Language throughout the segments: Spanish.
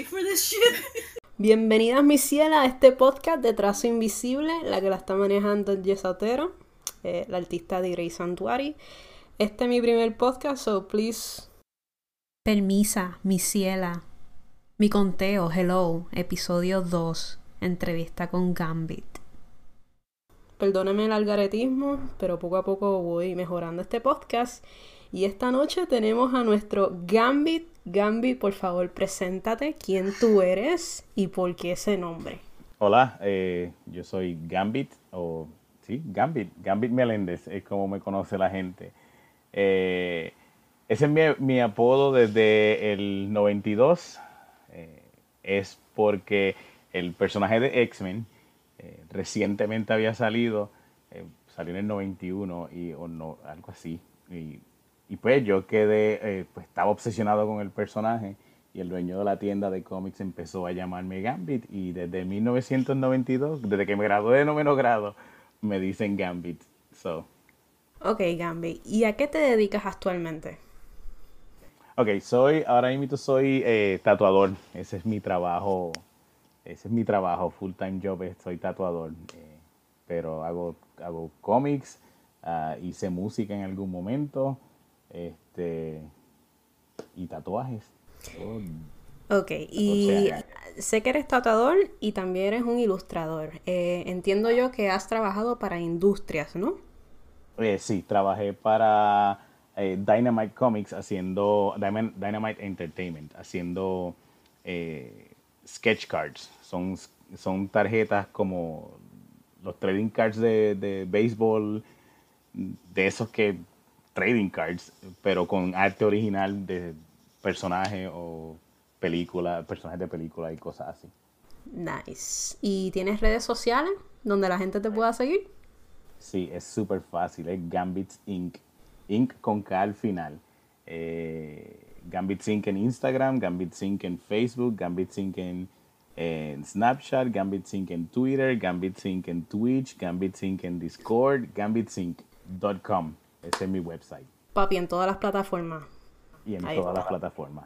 for this shit? Bienvenidas, mis cielas, a este podcast de Trazo Invisible. La que la está manejando es Jess Otero, eh, la artista de Grey Santuari. Este es mi primer podcast, so please. Permisa, mi ciela. Mi conteo, hello, episodio 2, entrevista con Gambit. Perdóneme el algaretismo, pero poco a poco voy mejorando este podcast. Y esta noche tenemos a nuestro Gambit. Gambit, por favor, preséntate quién tú eres y por qué ese nombre. Hola, eh, yo soy Gambit, o sí, Gambit, Gambit Meléndez, es como me conoce la gente. Eh, ese es mi, apodo desde el 92. Eh, es porque el personaje de X-Men eh, recientemente había salido, salió en el 91 y, o no, algo así. Y, y pues yo quedé, eh, pues estaba obsesionado con el personaje y el dueño de la tienda de cómics empezó a llamarme Gambit y desde 1992, desde que me gradué de noveno grado, me dicen Gambit. So. Ok, Gambit. ¿Y a qué te dedicas actualmente? Ok, soy, ahora mismo soy eh, tatuador. Ese es mi trabajo ese es mi trabajo, full time job, soy tatuador, eh, pero hago, hago cómics, uh, hice música en algún momento, este, y tatuajes. Oh, ok, y sé que eres tatuador y también eres un ilustrador. Eh, entiendo yo que has trabajado para industrias, ¿no? Eh, sí, trabajé para eh, Dynamite Comics haciendo, Dynamite Entertainment, haciendo sketch cards. Son, son tarjetas como los trading cards de, de béisbol, de esos que trading cards, pero con arte original de personajes o película, personajes de película y cosas así. Nice. ¿Y tienes redes sociales donde la gente te pueda seguir? Sí, es súper fácil. Es Gambits Inc. Inc. con K al final. Eh, Gambit Sync en Instagram, Gambit Sync en Facebook, Gambit Sync en, en, Snapchat, Gambit Sync en Twitter, Gambit Sync en Twitch, Gambit Sync en Discord, gambitsync.com. Ese es mi website. Papi, en todas las plataformas. Y en Ahí todas está. las plataformas.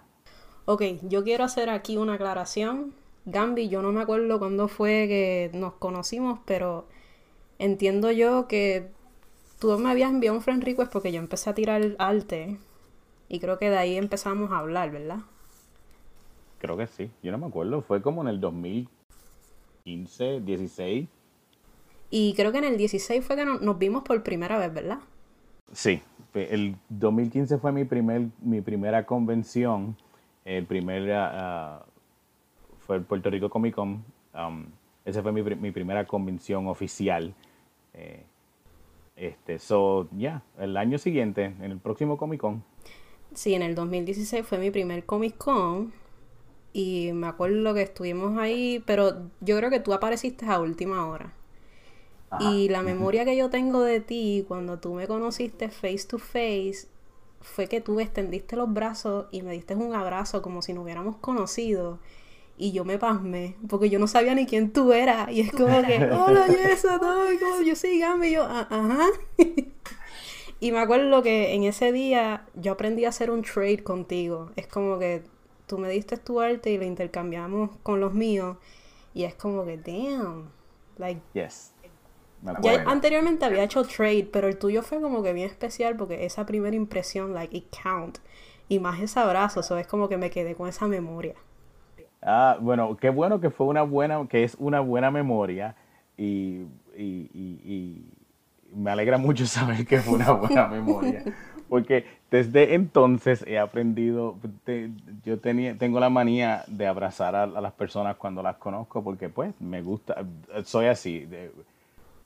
Ok, yo quiero hacer aquí una aclaración. Gambi, yo no me acuerdo cuándo fue que nos conocimos, pero entiendo yo que tú me habías enviado un friend request porque yo empecé a tirar arte y creo que de ahí empezamos a hablar, ¿verdad? Creo que sí. Yo no me acuerdo. Fue como en el 2015, 16. Y creo que en el 16 fue que nos vimos por primera vez, ¿verdad? Sí. El 2015 fue mi, primer, mi primera convención. El primer... Uh, fue el Puerto Rico Comic Con. Um, esa fue mi, mi, primera convención oficial. Eh, este, so, ya, yeah, el año siguiente, en el próximo Comic Con, Sí, en el 2016 fue mi primer Comic Con y me acuerdo que estuvimos ahí, pero yo creo que tú apareciste a última hora. Ajá. Y la memoria que yo tengo de ti cuando tú me conociste face to face fue que tú extendiste los brazos y me diste un abrazo como si nos hubiéramos conocido. Y yo me pasmé, porque yo no sabía ni quién tú eras. Y es como que, hola, Yesa, todo, yo soy Gambi, y yo, "Ah, ajá. Y me acuerdo que en ese día yo aprendí a hacer un trade contigo. Es como que tú me diste tu arte y lo intercambiamos con los míos. Y es como que, damn. Like, yes. Ya anteriormente había hecho trade, pero el tuyo fue como que bien especial porque esa primera impresión, like, it count. Y más ese abrazo, eso es como que me quedé con esa memoria. Ah, bueno, qué bueno que fue una buena, que es una buena memoria. Y, y, y, y me alegra mucho saber que fue una buena memoria. Porque desde entonces he aprendido, te, yo tenía, tengo la manía de abrazar a, a, las personas cuando las conozco porque pues me gusta, soy así, de,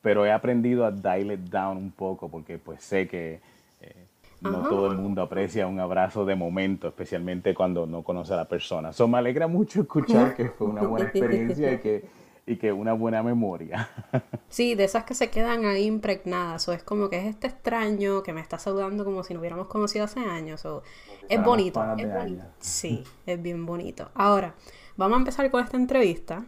pero he aprendido a dial it down un poco porque pues sé que eh, no todo el mundo aprecia un abrazo de momento, especialmente cuando no conoce a la persona. So, me alegra mucho escuchar que fue una buena experiencia y que y que una buena memoria. Sí, de esas que se quedan ahí impregnadas. O es como que es este extraño que me está saludando como si no hubiéramos conocido hace años. O es bonito. Es bonito. Sí, es bien bonito. Ahora, vamos a empezar con esta entrevista.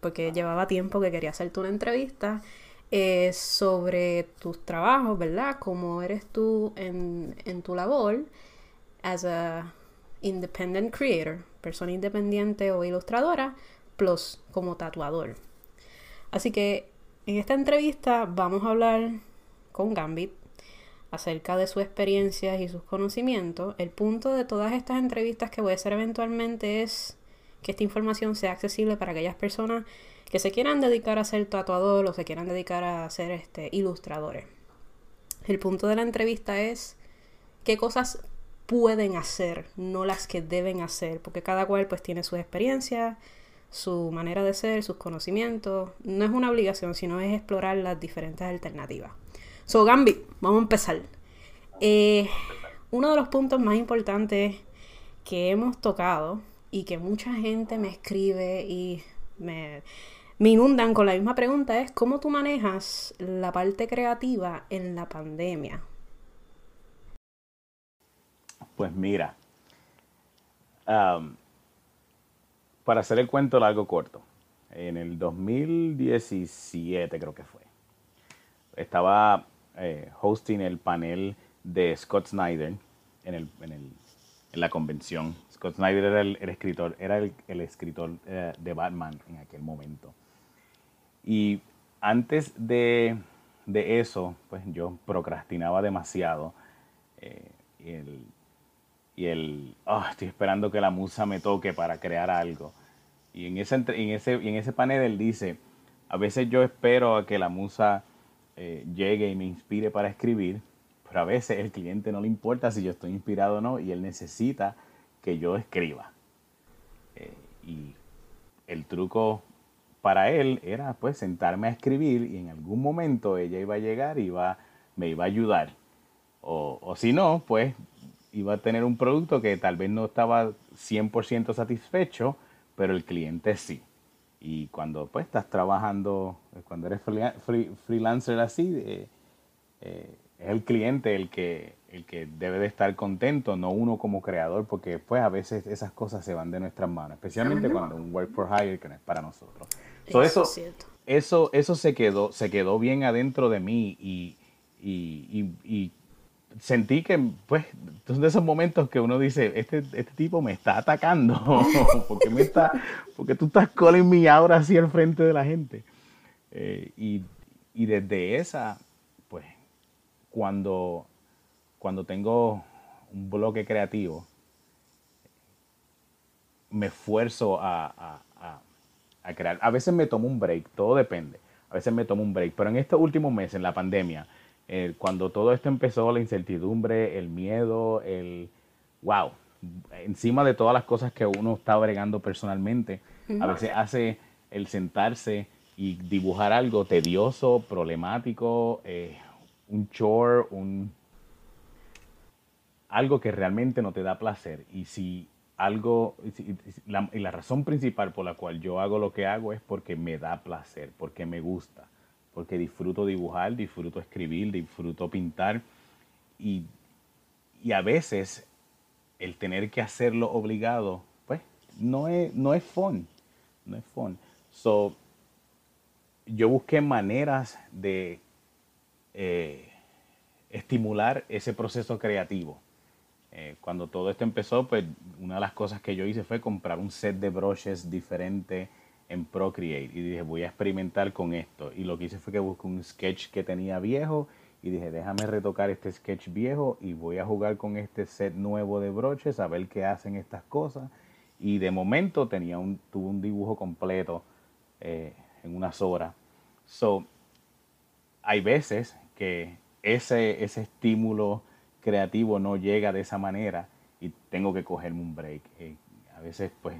Porque llevaba tiempo que quería hacerte una entrevista eh, sobre tus trabajos, ¿verdad? Cómo eres tú en, en tu labor as a independent creator, persona independiente o ilustradora, plus como tatuador. Así que en esta entrevista vamos a hablar con Gambit acerca de sus experiencias y sus conocimientos. El punto de todas estas entrevistas que voy a hacer eventualmente es que esta información sea accesible para aquellas personas que se quieran dedicar a ser tatuador o se quieran dedicar a ser este, ilustradores. El punto de la entrevista es qué cosas pueden hacer, no las que deben hacer, porque cada cual pues tiene sus experiencias, su manera de ser, sus conocimientos. No es una obligación, sino es explorar las diferentes alternativas. So, Gambi, vamos a empezar. Eh, uno de los puntos más importantes que hemos tocado y que mucha gente me escribe y me, me inundan con la misma pregunta es cómo tú manejas la parte creativa en la pandemia. Pues mira, para hacer el cuento largo corto, en el 2017 creo que fue, estaba eh, hosting el panel de Scott Snyder en, el, en, el, en la convención. Scott Snyder era el, escritor, era el, escritor eh, de Batman en aquel momento. Y antes de, de eso, pues yo procrastinaba demasiado. Eh, y el, y el oh, estoy esperando que la musa me toque para crear algo. Y en ese, en ese, en ese panel él dice, a veces yo espero a que la musa eh, llegue y me inspire para escribir, pero a veces el cliente no le importa si yo estoy inspirado o no y él necesita que yo escriba. Eh, y el truco para él era pues sentarme a escribir y en algún momento ella iba a llegar y iba, me iba a ayudar. O, o si no, pues iba a tener un producto que tal vez no estaba 100% satisfecho, pero el cliente sí. Y cuando pues estás trabajando, cuando eres freelancer así, eh, eh, es el cliente el que, el que debe de estar contento, no uno como creador, porque pues a veces esas cosas se van de nuestras manos, especialmente cuando un work for hire que no es para nosotros. Eso, eso, eso, se quedó, se quedó bien adentro de mí y, y sentí que, pues, son de esos momentos que uno dice, este, este tipo me está atacando, porque me está, porque tú estás calling me ahora así al frente de la gente. Eh, y, desde esa, pues, cuando, cuando tengo un bloque creativo, me esfuerzo a, a crear. A veces me tomo un break, todo depende. A veces me tomo un break, pero en estos últimos meses, en la pandemia, eh, cuando todo esto empezó, la incertidumbre, el miedo, el wow, encima de todas las cosas que uno está bregando personalmente, a veces hace el sentarse y dibujar algo tedioso, problemático, eh, un chore, un algo que realmente no te da placer. Y si algo, y la razón principal por la cual yo hago lo que hago es porque me da placer, porque me gusta porque disfruto dibujar, disfruto escribir, disfruto pintar y, a veces el tener que hacerlo obligado, pues no es, no es fun, no es fun. So, yo busqué maneras de eh, estimular ese proceso creativo. Eh, cuando todo esto empezó, pues una de las cosas que yo hice fue comprar un set de brushes diferente, en Procreate y dije, voy a experimentar con esto. Y lo que hice fue que busqué un sketch que tenía viejo y dije, déjame retocar este sketch viejo y voy a jugar con este set nuevo de broches a ver qué hacen estas cosas. Y de momento tenía un, tuve un dibujo completo eh, en unas horas. So, hay veces que ese, ese estímulo creativo no llega de esa manera y tengo que cogerme un break. Eh, a veces pues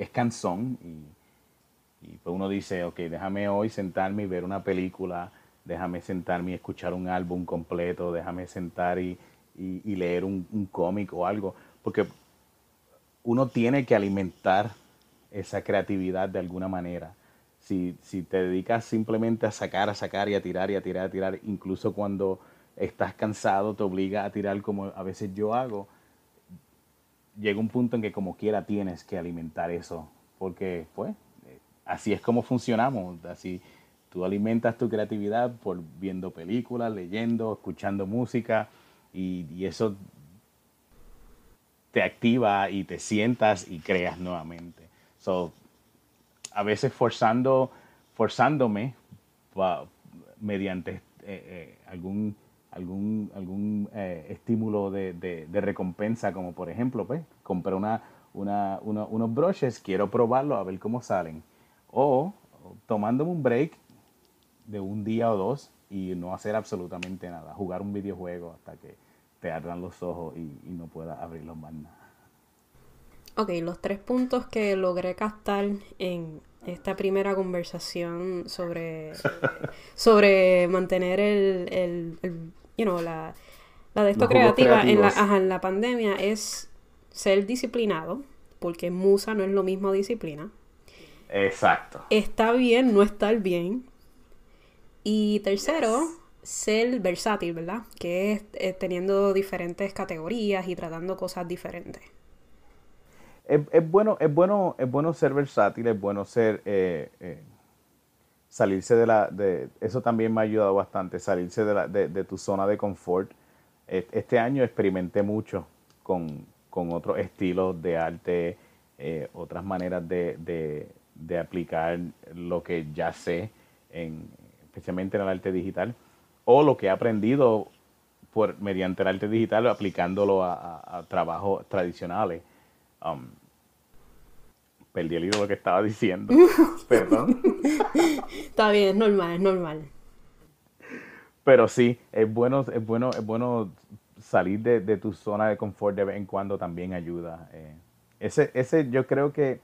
es cansón y, pues uno dice, ok, déjame hoy sentarme y ver una película, déjame sentarme y escuchar un álbum completo, déjame sentar y, leer un, cómic o algo, porque uno tiene que alimentar esa creatividad de alguna manera. Si, si te dedicas simplemente a sacar, a sacar y a tirar y a tirar, a tirar, incluso cuando estás cansado te obliga a tirar como a veces yo hago, llega un punto en que como quiera tienes que alimentar eso, porque pues así es como funcionamos, así tú alimentas tu creatividad por viendo películas, leyendo, escuchando música y, eso te activa y te sientas y creas nuevamente. So, a veces forzando, forzándome mediante eh, eh, algún, algún, algún eh, estímulo de, de, recompensa, como por ejemplo, pues, compré una, una, unos brushes, quiero probarlo a ver cómo salen. O tomándome un break de un día o dos y no hacer absolutamente nada, jugar un videojuego hasta que te ardan los ojos y, no puedas abrirlos más nada. Ok, los tres puntos que logré captar en esta primera conversación sobre, sobre mantener el, el, you know, la, la de esto creativa en la, en la pandemia es ser disciplinado, porque musa no es lo mismo disciplina. Exacto. Está bien no estar bien. Y tercero, ser versátil, ¿verdad? Que es eh, teniendo diferentes categorías y tratando cosas diferentes. Es, bueno, es bueno, es bueno ser versátil, es bueno ser eh, eh, salirse de la, de, eso también me ha ayudado bastante, salirse de, la, de, tu zona de confort. Este año experimenté mucho con, con otros estilos de arte, otras maneras de, de, aplicar lo que ya sé, en, especialmente en el arte digital o lo que he aprendido por, mediante el arte digital aplicándolo a, trabajos tradicionales. Um, perdí el hilo de lo que estaba diciendo. Perdón. Está bien, es normal, es normal. Pero sí, es bueno, es bueno, es bueno salir de, tu zona de confort de vez en cuando también ayuda. Eh, ese, ese yo creo que,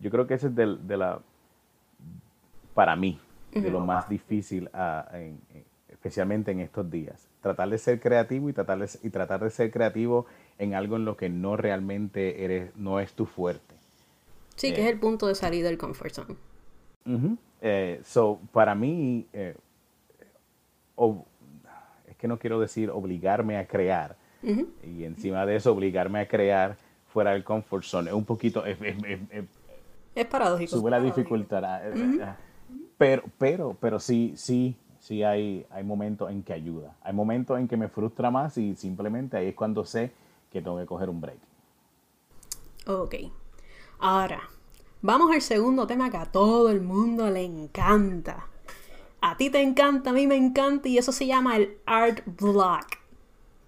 yo creo que ese es de, la, para mí, de lo más difícil a, en, especialmente en estos días. Tratar de ser creativo y tratar de, y tratar de ser creativo en algo en lo que no realmente eres, no es tu fuerte. Sí, que es el punto de salir del comfort zone. Eh, so, para mí, eh, es que no quiero decir obligarme a crear, y encima de eso obligarme a crear fuera del comfort zone, es un poquito, es, es, paradójico. Sube la dificultad. Eh, pero, pero, pero sí, sí, sí hay, hay momentos en que ayuda. Hay momentos en que me frustra más y simplemente ahí es cuando sé que tengo que coger un break. Ok. Ahora, vamos al segundo tema que a todo el mundo le encanta. A ti te encanta, a mí me encanta y eso se llama el art block.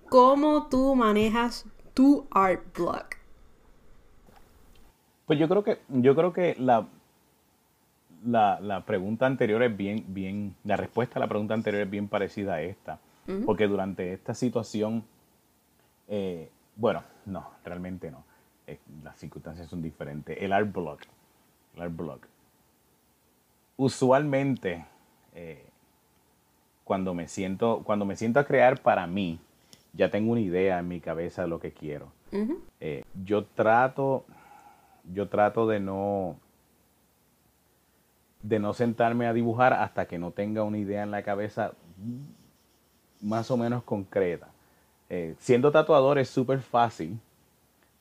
¿Cómo tú manejas tu art block? Pues yo creo que, yo creo que la, la, la, pregunta anterior es bien, bien, la respuesta a la pregunta anterior es bien parecida a esta. Porque durante esta situación, eh, bueno, no, realmente no. Eh, las circunstancias son diferentes. El art block, el art block. Usualmente, eh, cuando me siento, cuando me siento a crear para mí, ya tengo una idea en mi cabeza de lo que quiero. yo trato, yo trato de no, de no sentarme a dibujar hasta que no tenga una idea en la cabeza más o menos concreta. Eh, siendo tatuador es súper fácil,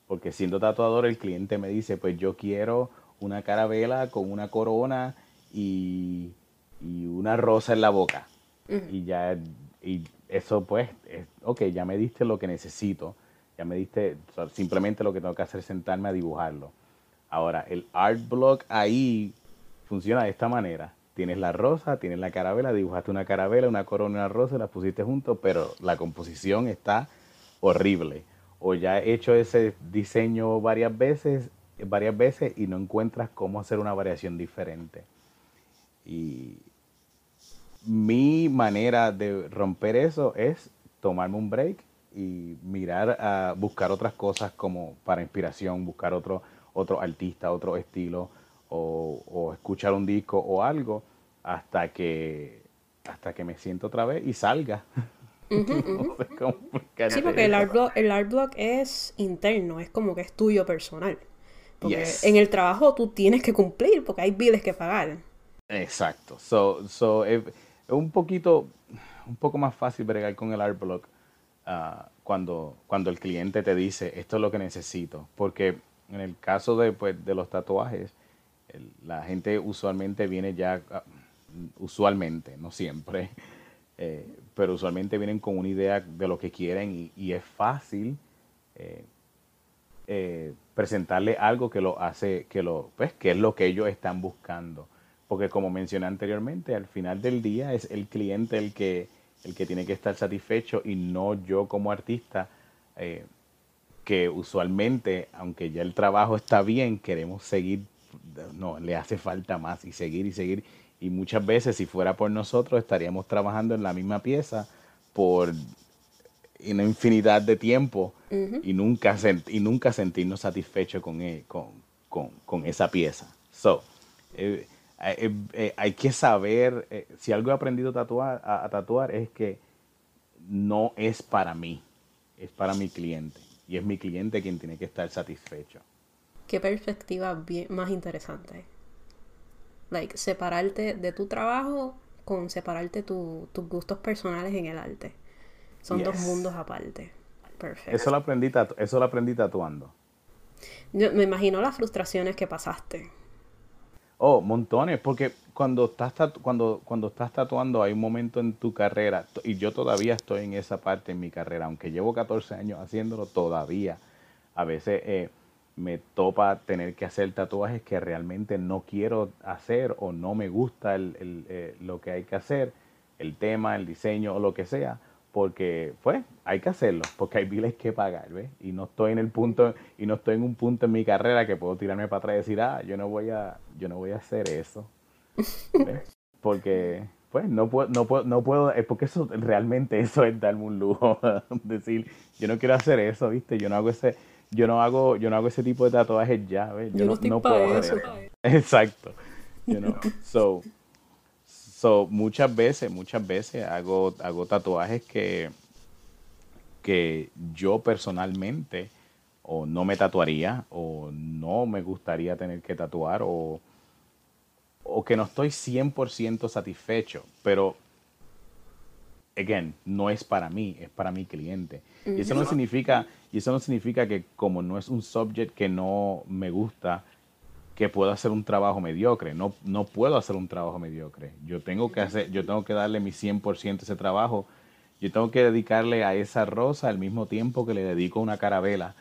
porque siendo tatuador el cliente me dice, pues yo quiero una carabela con una corona y, una rosa en la boca. Y ya, y eso pues, ok, ya me diste lo que necesito, ya me diste simplemente lo que tengo que hacer es sentarme a dibujarlo. Ahora, el art block ahí funciona de esta manera. Tienes la rosa, tienes la carabela, dibujaste una carabela, una corona, una rosa, las pusiste juntos, pero la composición está horrible. O ya he hecho ese diseño varias veces, varias veces y no encuentras cómo hacer una variación diferente. Y mi manera de romper eso es tomarme un break y mirar a buscar otras cosas como para inspiración, buscar otro, otro artista, otro estilo, o, escuchar un disco o algo hasta que hasta que me siento otra vez y salga. sí, porque el art, block, el art block es interno, es como que es tuyo personal. Porque en el trabajo tú tienes que cumplir porque hay biles que pagar. Exacto. So, so, es, un poquito, un poco más fácil bregar con el art block ah, cuando, cuando el cliente te dice esto es lo que necesito. Porque en el caso de, pues, de los tatuajes, la gente usualmente viene ya, ah, usualmente, no siempre, eh, pero usualmente vienen con una idea de lo que quieren y, es fácil eh, eh, presentarle algo que lo hace, que lo, pues, que es lo que ellos están buscando. Porque como mencioné anteriormente, al final del día es el cliente el que, el que tiene que estar satisfecho y no yo como artista, eh, que usualmente, aunque ya el trabajo está bien, queremos seguir, no, le hace falta más y seguir y seguir. Y muchas veces, si fuera por nosotros, estaríamos trabajando en la misma pieza por una infinidad de tiempo y, nunca y nunca sentirnos satisfechos con, e, con, con, con, esa pieza. So, eh, eh, eh, hay que saber, si algo he aprendido a tatuar, a, tatuar es que no es para mí, es para mi cliente. Y es mi cliente quien tiene que estar satisfecho. Qué perspectiva bien, más interesante. Like, separarte de tu trabajo con separarte tus gustos personales en el arte. Son dos mundos aparte. Perfecto. Eso lo aprendí, eso lo aprendí tatuando. Yo me imagino las frustraciones que pasaste. Oh, montones, porque cuando estás, cuando, cuando estás tatuando hay un momento en tu carrera, y yo todavía estoy en esa parte en mi carrera, aunque llevo 14 años haciéndolo, todavía a veces eh, me topa tener que hacer tatuajes que realmente no quiero hacer o no me gusta el, eh, lo que hay que hacer, el tema, el diseño o lo que sea porque pues hay que hacerlo, porque hay biles que pagar, ¿ves? Y no estoy en el punto y no estoy en un punto en mi carrera que puedo tirarme para atrás y decir, "Ah, yo no voy a yo no voy a hacer eso." Porque pues no puedo no puedo no puedo es porque eso realmente eso es darme un lujo decir, yo no quiero hacer eso, ¿viste? Yo no hago ese yo no hago yo no hago ese tipo de tatuajes ya, ¿ves? Yo, no, puedo eso. Exacto. You know. So So, muchas veces, muchas veces hago, hago tatuajes que, que yo personalmente o no me tatuaría o no me gustaría tener que tatuar o, o que no estoy 100% satisfecho, pero again, no es para mí, es para mi cliente. Y eso no significa y eso no significa que como no es un subject que no me gusta, que puedo hacer un trabajo mediocre. No, no puedo hacer un trabajo mediocre. Yo tengo que hacer, yo tengo que darle mi 100% a ese trabajo. Yo tengo que dedicarle a esa rosa el mismo tiempo que le dedico a una carabela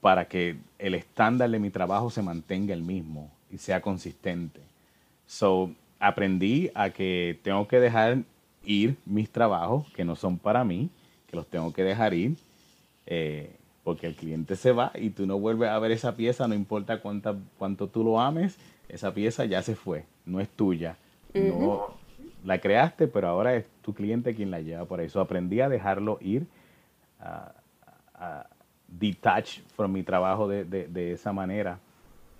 para que el estándar de mi trabajo se mantenga el mismo y sea consistente. So, aprendí a que tengo que dejar ir mis trabajos que no son para mí, que los tengo que dejar ir. Eh, porque el cliente se va y tú no vuelves a ver esa pieza, no importa cuánta, cuánto tú lo ames, esa pieza ya se fue, no es tuya. No la creaste, pero ahora es tu cliente quien la lleva por eso. Aprendí a dejarlo ir, a, detach from mi trabajo de, esa manera.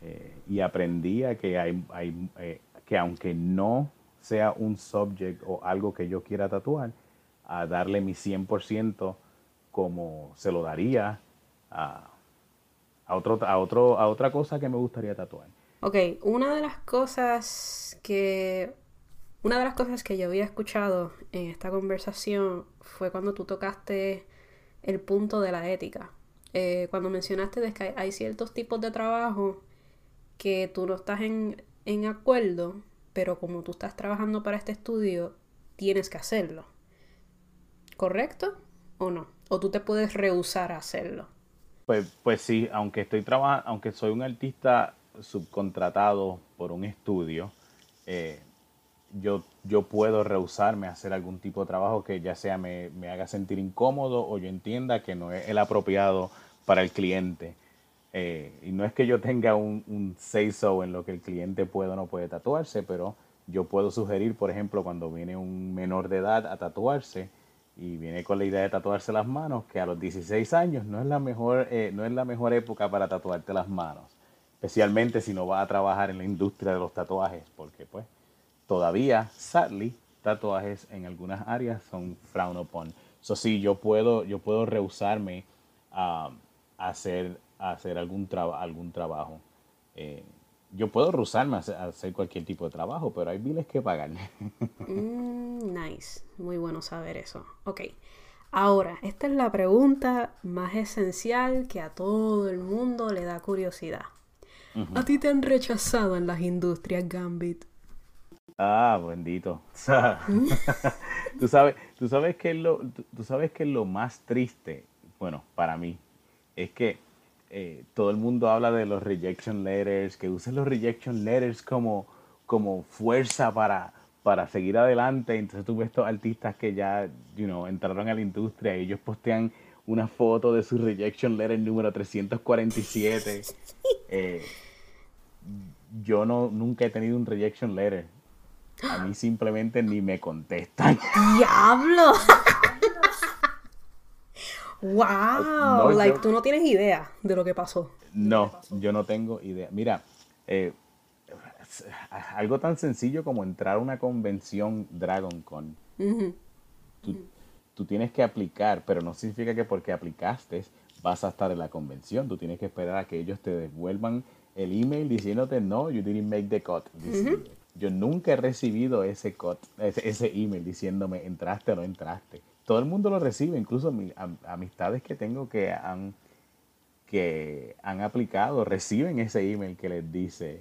Eh, y aprendí a que, hay, hay eh, que aunque no sea un subject o algo que yo quiera tatuar, a darle mi 100% como se lo daría a, otro, a, otro, a otra cosa que me gustaría tatuar. Ok, una de las cosas que una de las cosas que yo había escuchado en esta conversación fue cuando tú tocaste el punto de la ética. Eh, cuando mencionaste de que hay ciertos tipos de trabajo que tú no estás en, en acuerdo, pero como tú estás trabajando para este estudio, tienes que hacerlo. ¿Correcto o no? O tú te puedes rehusar a hacerlo. Pues, pues sí, aunque estoy trabajando, aunque soy un artista subcontratado por un estudio, eh, yo, yo puedo rehusarme a hacer algún tipo de trabajo que ya sea me, haga sentir incómodo o yo entienda que no es el apropiado para el cliente. Eh, y no es que yo tenga un, un say-so en lo que el cliente puede o no puede tatuarse, pero yo puedo sugerir, por ejemplo, cuando viene un menor de edad a tatuarse, y viene con la idea de tatuarse las manos, que a los 16 años no es la mejor, eh, no es la mejor época para tatuarte las manos, especialmente si no vas a trabajar en la industria de los tatuajes, porque pues todavía, sadly, tatuajes en algunas áreas son frown upon. Eso sí, yo puedo, yo puedo rehusarme a, hacer, hacer algún, algún trabajo. Eh, yo puedo rehusarme a hacer, cualquier tipo de trabajo, pero hay biles que pagar. Mm, nice, muy bueno saber eso. Ok, ahora, esta es la pregunta más esencial que a todo el mundo le da curiosidad. ¿A ti te han rechazado en las industrias Gambit? Ah, bendito. tú sabes, tú sabes que lo, tú sabes que lo más triste, bueno, para mí, es que eh, todo el mundo habla de los rejection letters, que usen los rejection letters como, como fuerza para, para seguir adelante. Entonces tú ves estos artistas que ya, you know, entraron a la industria y ellos postean una foto de su rejection letter número 347. Eh, yo no, nunca he tenido un rejection letter. A mí simplemente ni me contestan. ¡Diablo! ¡Wow! No, like, yo- tú no tienes idea de lo que pasó. No, yo no tengo idea. Mira, eh, algo tan sencillo como entrar a una convención Dragon Con. tú, tú tienes que aplicar, pero no significa que porque aplicaste vas a estar en la convención. Tú tienes que esperar a que ellos te devuelvan el email diciéndote no, you didn't make the cut. Yo nunca he recibido ese cut, ese, ese email diciéndome entraste o no entraste. Todo el mundo lo recibe, incluso mi- am- amistades que tengo que han que han aplicado reciben ese email que les dice,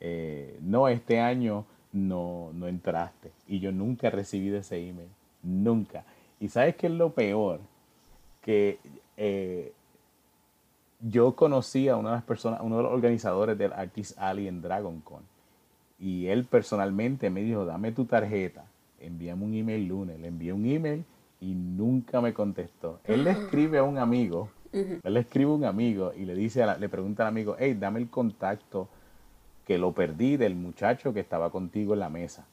eh, no, este año no, no entraste. Y yo nunca he recibido ese email, nunca. Y sabes qué es lo peor? Que eh, yo conocí a una de las personas, uno de los organizadores del Artist Alley en Dragon Con. Y él personalmente me dijo, dame tu tarjeta, envíame un email lunes. Le envié un email y nunca me contestó. Él le escribe a un amigo, él le escribe a un amigo y le dice, a la- le pregunta al amigo, hey, dame el contacto que lo perdí del muchacho que estaba contigo en la mesa.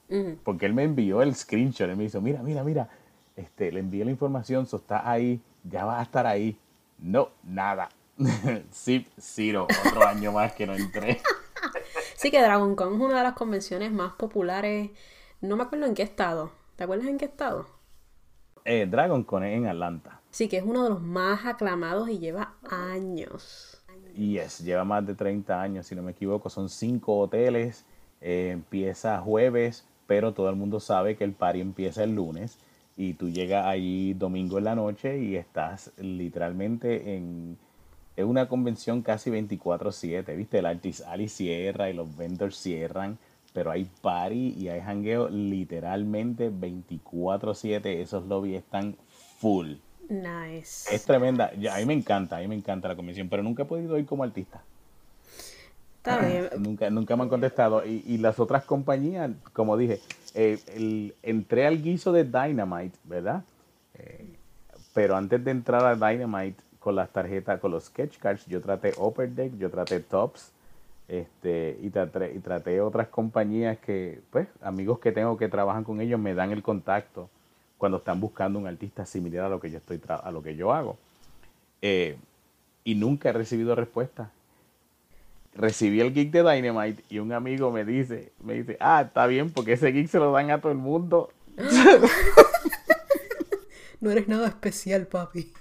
Porque él me envió el screenshot, él me dijo, mira, mira, mira, este, le envié la información, so está ahí, ya va a estar ahí. No, nada. Zip, zero, otro año más que no entré. Sí que Dragon Con es una de las convenciones más populares. No me acuerdo en qué estado. ¿Te acuerdas en qué estado? Eh, Dragon Con en Atlanta. Sí, que es uno de los más aclamados y lleva años. Yes, lleva más de 30 años, si no me equivoco. Son cinco hoteles. eh, empieza jueves, pero todo el mundo sabe que el party empieza el lunes. Y tú llegas allí domingo en la noche y estás literalmente en, en una convención casi 24-7. ¿Viste? El Artist Alley cierra y los vendors cierran. Pero hay party y hay jangueo literalmente 24-7. Esos lobbies están full. Nice. Es tremenda. A mí me encanta, a mí me encanta la convención, pero nunca he podido ir como artista. Está bien. Nunca, nunca me han contestado. Y, y las otras compañías, como dije, eh, el- entré al guiso de Dynamite, ¿verdad? Eh, pero antes de entrar a Dynamite con las tarjetas, con los sketch cards, yo traté Upper Deck, yo traté Tops, este, y traté, y traté otras compañías que, pues, amigos que tengo que trabajan con ellos me dan el contacto cuando están buscando un artista similar a lo que yo estoy a lo que yo hago. Eh, y nunca he recibido respuesta recibí el gig de Dynamite y un amigo me dice, me dice, ah, está bien, porque ese gig se lo dan a todo el mundo. No eres nada especial, papi.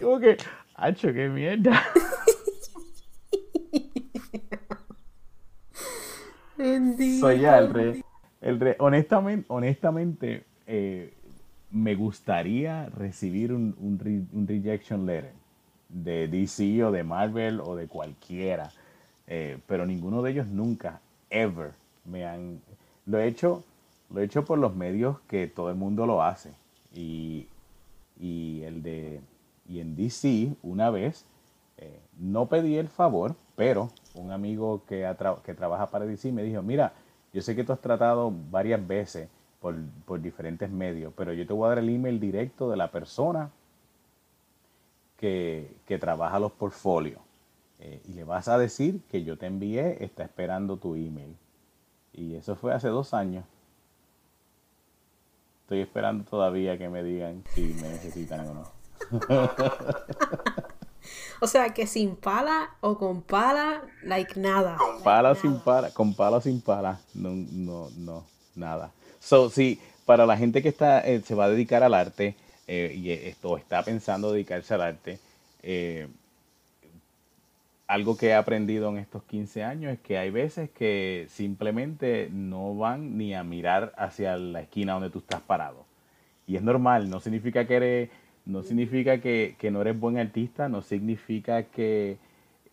Como que, hacho, qué mierda. Soy ya el re, el honestamente, honestamente, eh, me gustaría recibir un, un, re- un rejection letter de DC o de Marvel o de cualquiera, eh, pero ninguno de ellos nunca, ever, me han, lo he hecho, lo he hecho por los medios que todo el mundo lo hace. Y, y el de, y en DC una vez eh, no pedí el favor, pero un amigo que, trabaja para DC me dijo, mira, yo sé que tú has tratado varias veces por, diferentes medios, pero yo te voy a dar el email directo de la persona que, que trabaja los portfolios. Eh, y le vas a decir que yo te envié, está esperando tu email. Y eso fue hace dos años. Estoy esperando todavía que me digan si me necesitan o no. O sea, que sin pala o con pala, like nada. Con pala o sin pala, con pala sin pala, no, no, no, nada. So, sí, para la gente que está, eh, se va a dedicar al arte eh, y esto está pensando dedicarse al arte, eh, algo que he aprendido en estos 15 años es que hay veces que simplemente no van ni a mirar hacia la esquina donde tú estás parado. Y es normal, no significa que eres, no significa que, que no eres buen artista, no significa que,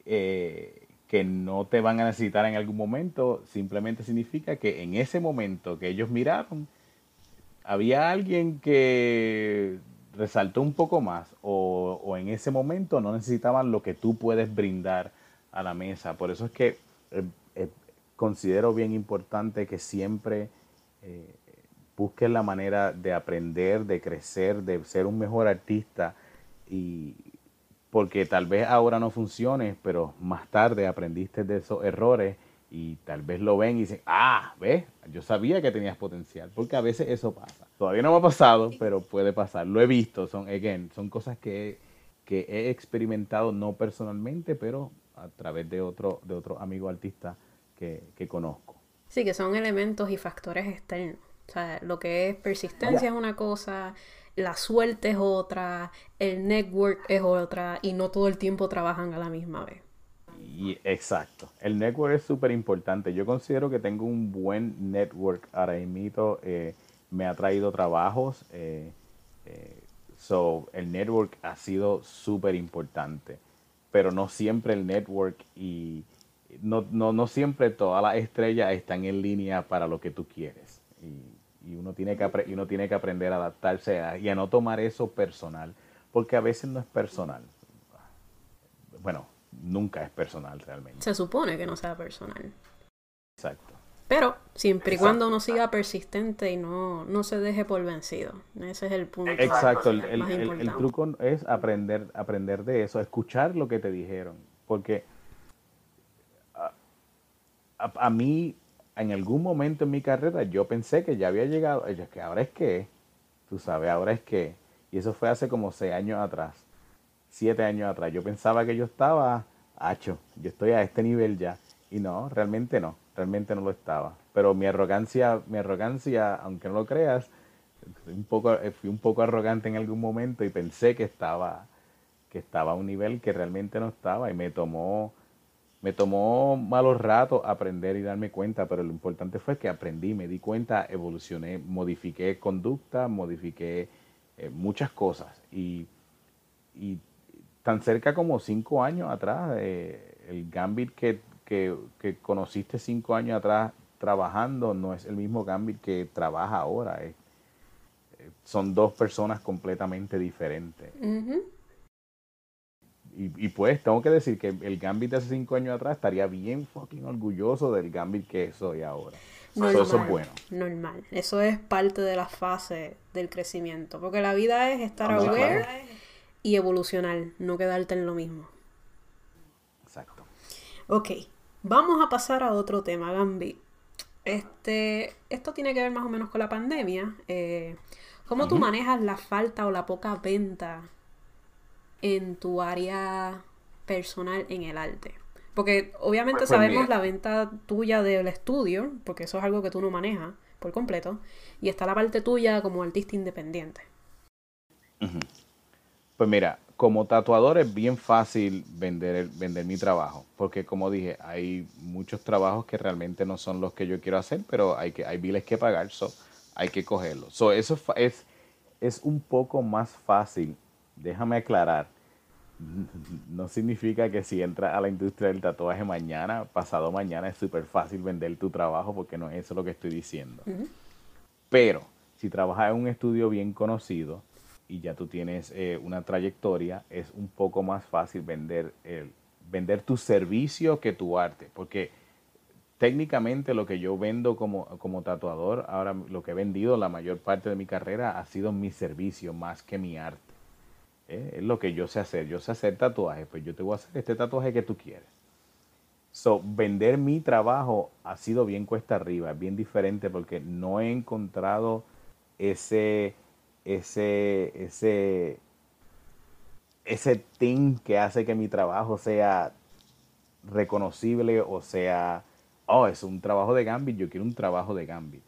eh, que no te van a necesitar en algún momento, simplemente significa que en ese momento que ellos miraron, había alguien que resaltó un poco más o, o, en ese momento no necesitaban lo que tú puedes brindar a la mesa. Por eso es que eh, eh, considero bien importante que siempre eh, busques la manera de aprender, de crecer, de ser un mejor artista y porque tal vez ahora no funcione, pero más tarde aprendiste de esos errores y tal vez lo ven y dicen, ah, ves, yo sabía que tenías potencial, porque a veces eso pasa. Todavía no me ha pasado, pero puede pasar. Lo he visto, son, again, son cosas que, que he experimentado no personalmente, pero a través de otro, de otro amigo artista que, que conozco. Sí, que son elementos y factores externos. O sea, lo que es persistencia es una cosa, la suerte es otra, el network es otra, y no todo el tiempo trabajan a la misma vez. Y, exacto. El network es súper importante. Yo considero que tengo un buen network ahora mismo. Eh, me ha traído trabajos. Eh, eh, so, el network ha sido súper importante. Pero no siempre el network y no, no, no siempre todas las estrellas están en línea para lo que tú quieres. Y, y uno, tiene que, y uno tiene que aprender a adaptarse a, y a no tomar eso personal. Porque a veces no es personal. Bueno, nunca es personal realmente. Se supone que no sea personal. Exacto. Pero siempre y cuando uno siga persistente y no, no se deje por vencido. Ese es el punto. Exacto. El, el, el, el, truco es aprender, aprender de eso, escuchar lo que te dijeron. Porque a, a, a, mí, en algún momento en mi carrera, yo pensé que ya había llegado. Es que ahora es que, tú sabes, ahora es que. Y eso fue hace como seis años atrás siete años atrás. Yo pensaba que yo estaba, hacho, yo estoy a este nivel ya. Y no, realmente no, realmente no lo estaba. Pero mi arrogancia, mi arrogancia, aunque no lo creas, un poco, fui un poco arrogante en algún momento y pensé que estaba, que estaba a un nivel que realmente no estaba y me tomó, me tomó malos ratos aprender y darme cuenta, pero lo importante fue que aprendí, me di cuenta, evolucioné, modifiqué conducta, modifiqué eh, muchas cosas y, tan cerca como cinco años atrás, eh, el Gambit que, conociste cinco años atrás trabajando no es el mismo Gambit que trabaja ahora. Eh. son dos personas completamente diferentes. Y, y, pues tengo que decir que el Gambit de hace cinco años atrás estaría bien fucking orgulloso del Gambit que soy ahora. Normal, eso es bueno. Normal. Eso es parte de la fase del crecimiento. Porque la vida es estar no, aware. Claro y evolucionar, no quedarte en lo mismo. Exacto. Ok, vamos a pasar a otro tema, Gambi. Este, esto tiene que ver más o menos con la pandemia. Eh, ¿Cómo uh -huh. tú manejas la falta o la poca venta en tu área personal en el arte? Porque obviamente pues, sabemos mira. la venta tuya del estudio, porque eso es algo que tú no manejas por completo, y está la parte tuya como artista independiente. Uh -huh. Pues mira, como tatuador es bien fácil vender, vender mi trabajo, porque como dije, hay muchos trabajos que realmente no son los que yo quiero hacer, pero hay, que, hay biles que pagar, so hay que cogerlos. So eso es, es un poco más fácil, déjame aclarar, no significa que si entras a la industria del tatuaje mañana, pasado mañana, es súper fácil vender tu trabajo, porque no es eso lo que estoy diciendo. Uh -huh. Pero si trabajas en un estudio bien conocido, y ya tú tienes eh, una trayectoria, es un poco más fácil vender, el, vender tu servicio que tu arte. Porque técnicamente lo que yo vendo como, como tatuador, ahora lo que he vendido la mayor parte de mi carrera ha sido mi servicio más que mi arte. Es lo que yo sé hacer. Yo sé hacer tatuajes, pues yo te voy a hacer este tatuaje que tú quieres. So, vender mi trabajo ha sido bien cuesta arriba, bien diferente porque no he encontrado ese ese, ese, ese thing que hace que mi trabajo sea reconocible o sea, oh, es un trabajo de Gambit, yo quiero un trabajo de Gambit.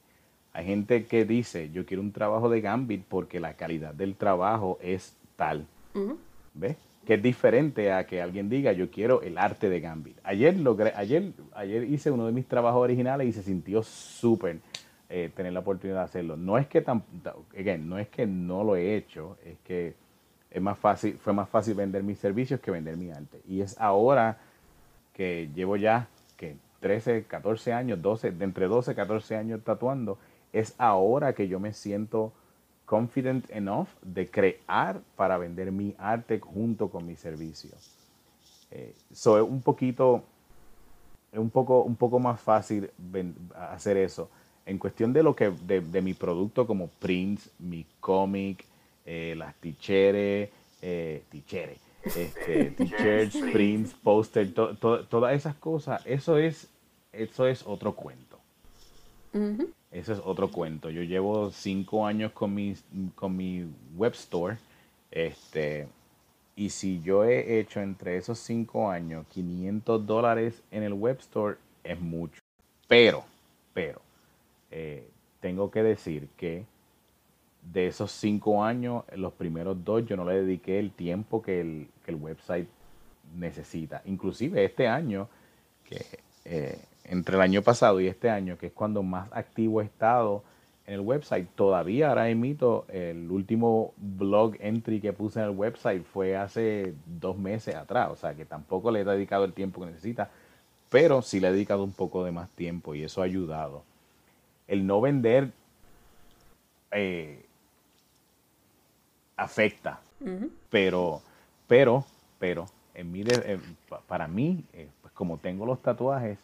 Hay gente que dice, yo quiero un trabajo de Gambit porque la calidad del trabajo es tal. ¿Ves? Que es diferente a que alguien diga, yo quiero el arte de Gambit. Ayer, logré, ayer, ayer hice uno de mis trabajos originales y se sintió súper eh, tener la oportunidad de hacerlo. No es que tan, again, no es que no lo he hecho, es que es más fácil, fue más fácil vender mis servicios que vender mi arte. Y es ahora que llevo ya que 13, 14 años, 12, de entre 12 y 14 años tatuando, es ahora que yo me siento confident enough de crear para vender mi arte junto con mi servicio. Eh, es un poquito, es un poco, un poco más fácil hacer eso. En cuestión de lo que, de, mi producto como prints, mi cómic, eh, las ticheres, eh, ticheres, este, t-shirts, prints, posters, todas esas cosas, eso es, eso es otro cuento. Eso es otro cuento. Yo llevo cinco años con mi, con mi web store. Este, y si yo he hecho entre esos cinco años 500 dólares en el web store, es mucho. Pero, pero, eh, tengo que decir que de esos cinco años, los primeros dos yo no le dediqué el tiempo que el, que el website necesita. Inclusive este año, que eh, entre el año pasado y este año, que es cuando más activo he estado en el website, todavía ahora emito el último blog entry que puse en el website fue hace dos meses atrás, o sea que tampoco le he dedicado el tiempo que necesita, pero sí le he dedicado un poco de más tiempo y eso ha ayudado. El no vender eh, afecta, pero, pero, pero, en mi para mí, eh, pues como tengo los tatuajes,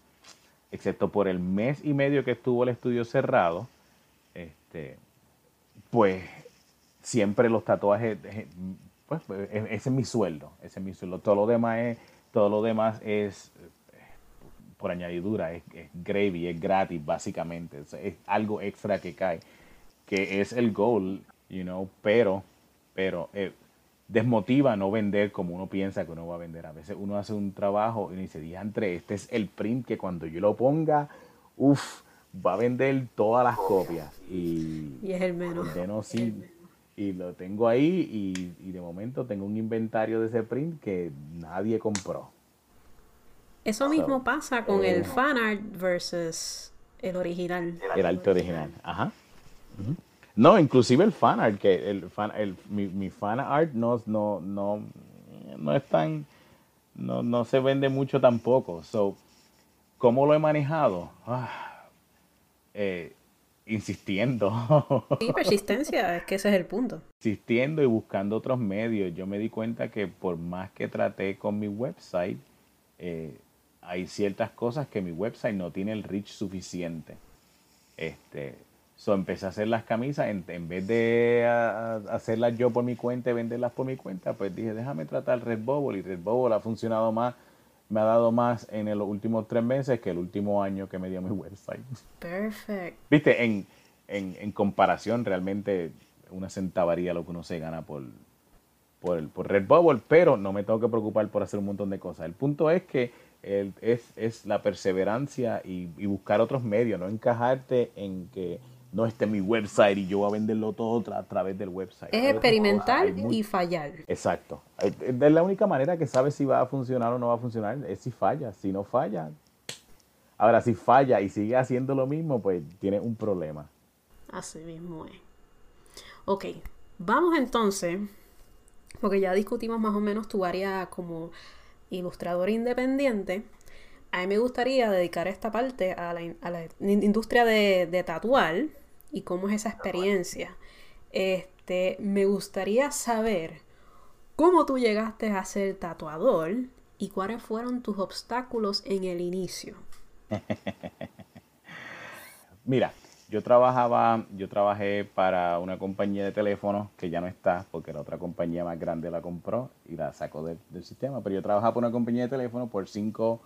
excepto por el mes y medio que estuvo el estudio cerrado, este, pues siempre los tatuajes, eh, pues e, ese es mi sueldo, ese es mi sueldo. Todo lo demás es, todo lo demás es eh, por añadidura, es, gravy, es gratis básicamente, es, algo extra que cae, que es el goal, you know, pero, pero eh, desmotiva no vender como uno piensa que uno va a vender. A veces uno hace un trabajo y dice, diantre, este es el print que cuando yo lo ponga, uff, va a vender todas las copias. Y, es el menos. y lo tengo ahí y, de momento tengo un inventario de ese print que nadie compró. Eso mismo pasa con el eh, fan art versus el original. El arte original, ajá. No, inclusive el fan art, que el fan, el, mi, mi fan art no, no, no, no es tan, no, no se vende mucho tampoco. So, ¿cómo lo he manejado? Ah, eh, insistiendo. Sí, persistencia, es que ese es el punto. Insistiendo y buscando otros medios. Yo me di cuenta que por más que traté con mi website, eh, hay ciertas cosas que mi website no tiene el reach suficiente. Este, So, empecé a hacer las camisas, en, vez de hacerlas yo por mi cuenta y venderlas por mi cuenta, pues dije, déjame tratar Redbubble y Redbubble ha funcionado más, me ha dado más en los últimos tres meses que el último año que me dio mi website. Perfecto. Viste, en, en, comparación realmente una centavaría lo que uno se gana por, por, el, por Redbubble, pero no me tengo que preocupar por hacer un montón de cosas. El punto es que es, es la perseverancia y, y buscar otros medios, no encajarte en que no esté mi website y yo voy a venderlo todo a través del website. Es experimentar y fallar. Exacto. Es la única manera que sabes si va a funcionar o no va a funcionar, es si falla. Si no falla. Ahora, si falla y sigue haciendo lo mismo, pues tiene un problema. Así mismo es. Ok, vamos entonces, porque ya discutimos más o menos tu área como ilustrador independiente a mí me gustaría dedicar esta parte a la, industria de, de, tatuar y cómo es esa experiencia. Este, me gustaría saber cómo tú llegaste a ser tatuador y cuáles fueron tus obstáculos en el inicio. Mira, yo trabajaba, yo trabajé para una compañía de teléfonos que ya no está porque la otra compañía más grande la compró y la sacó del, sistema, pero yo trabajaba por una compañía de teléfonos por cinco,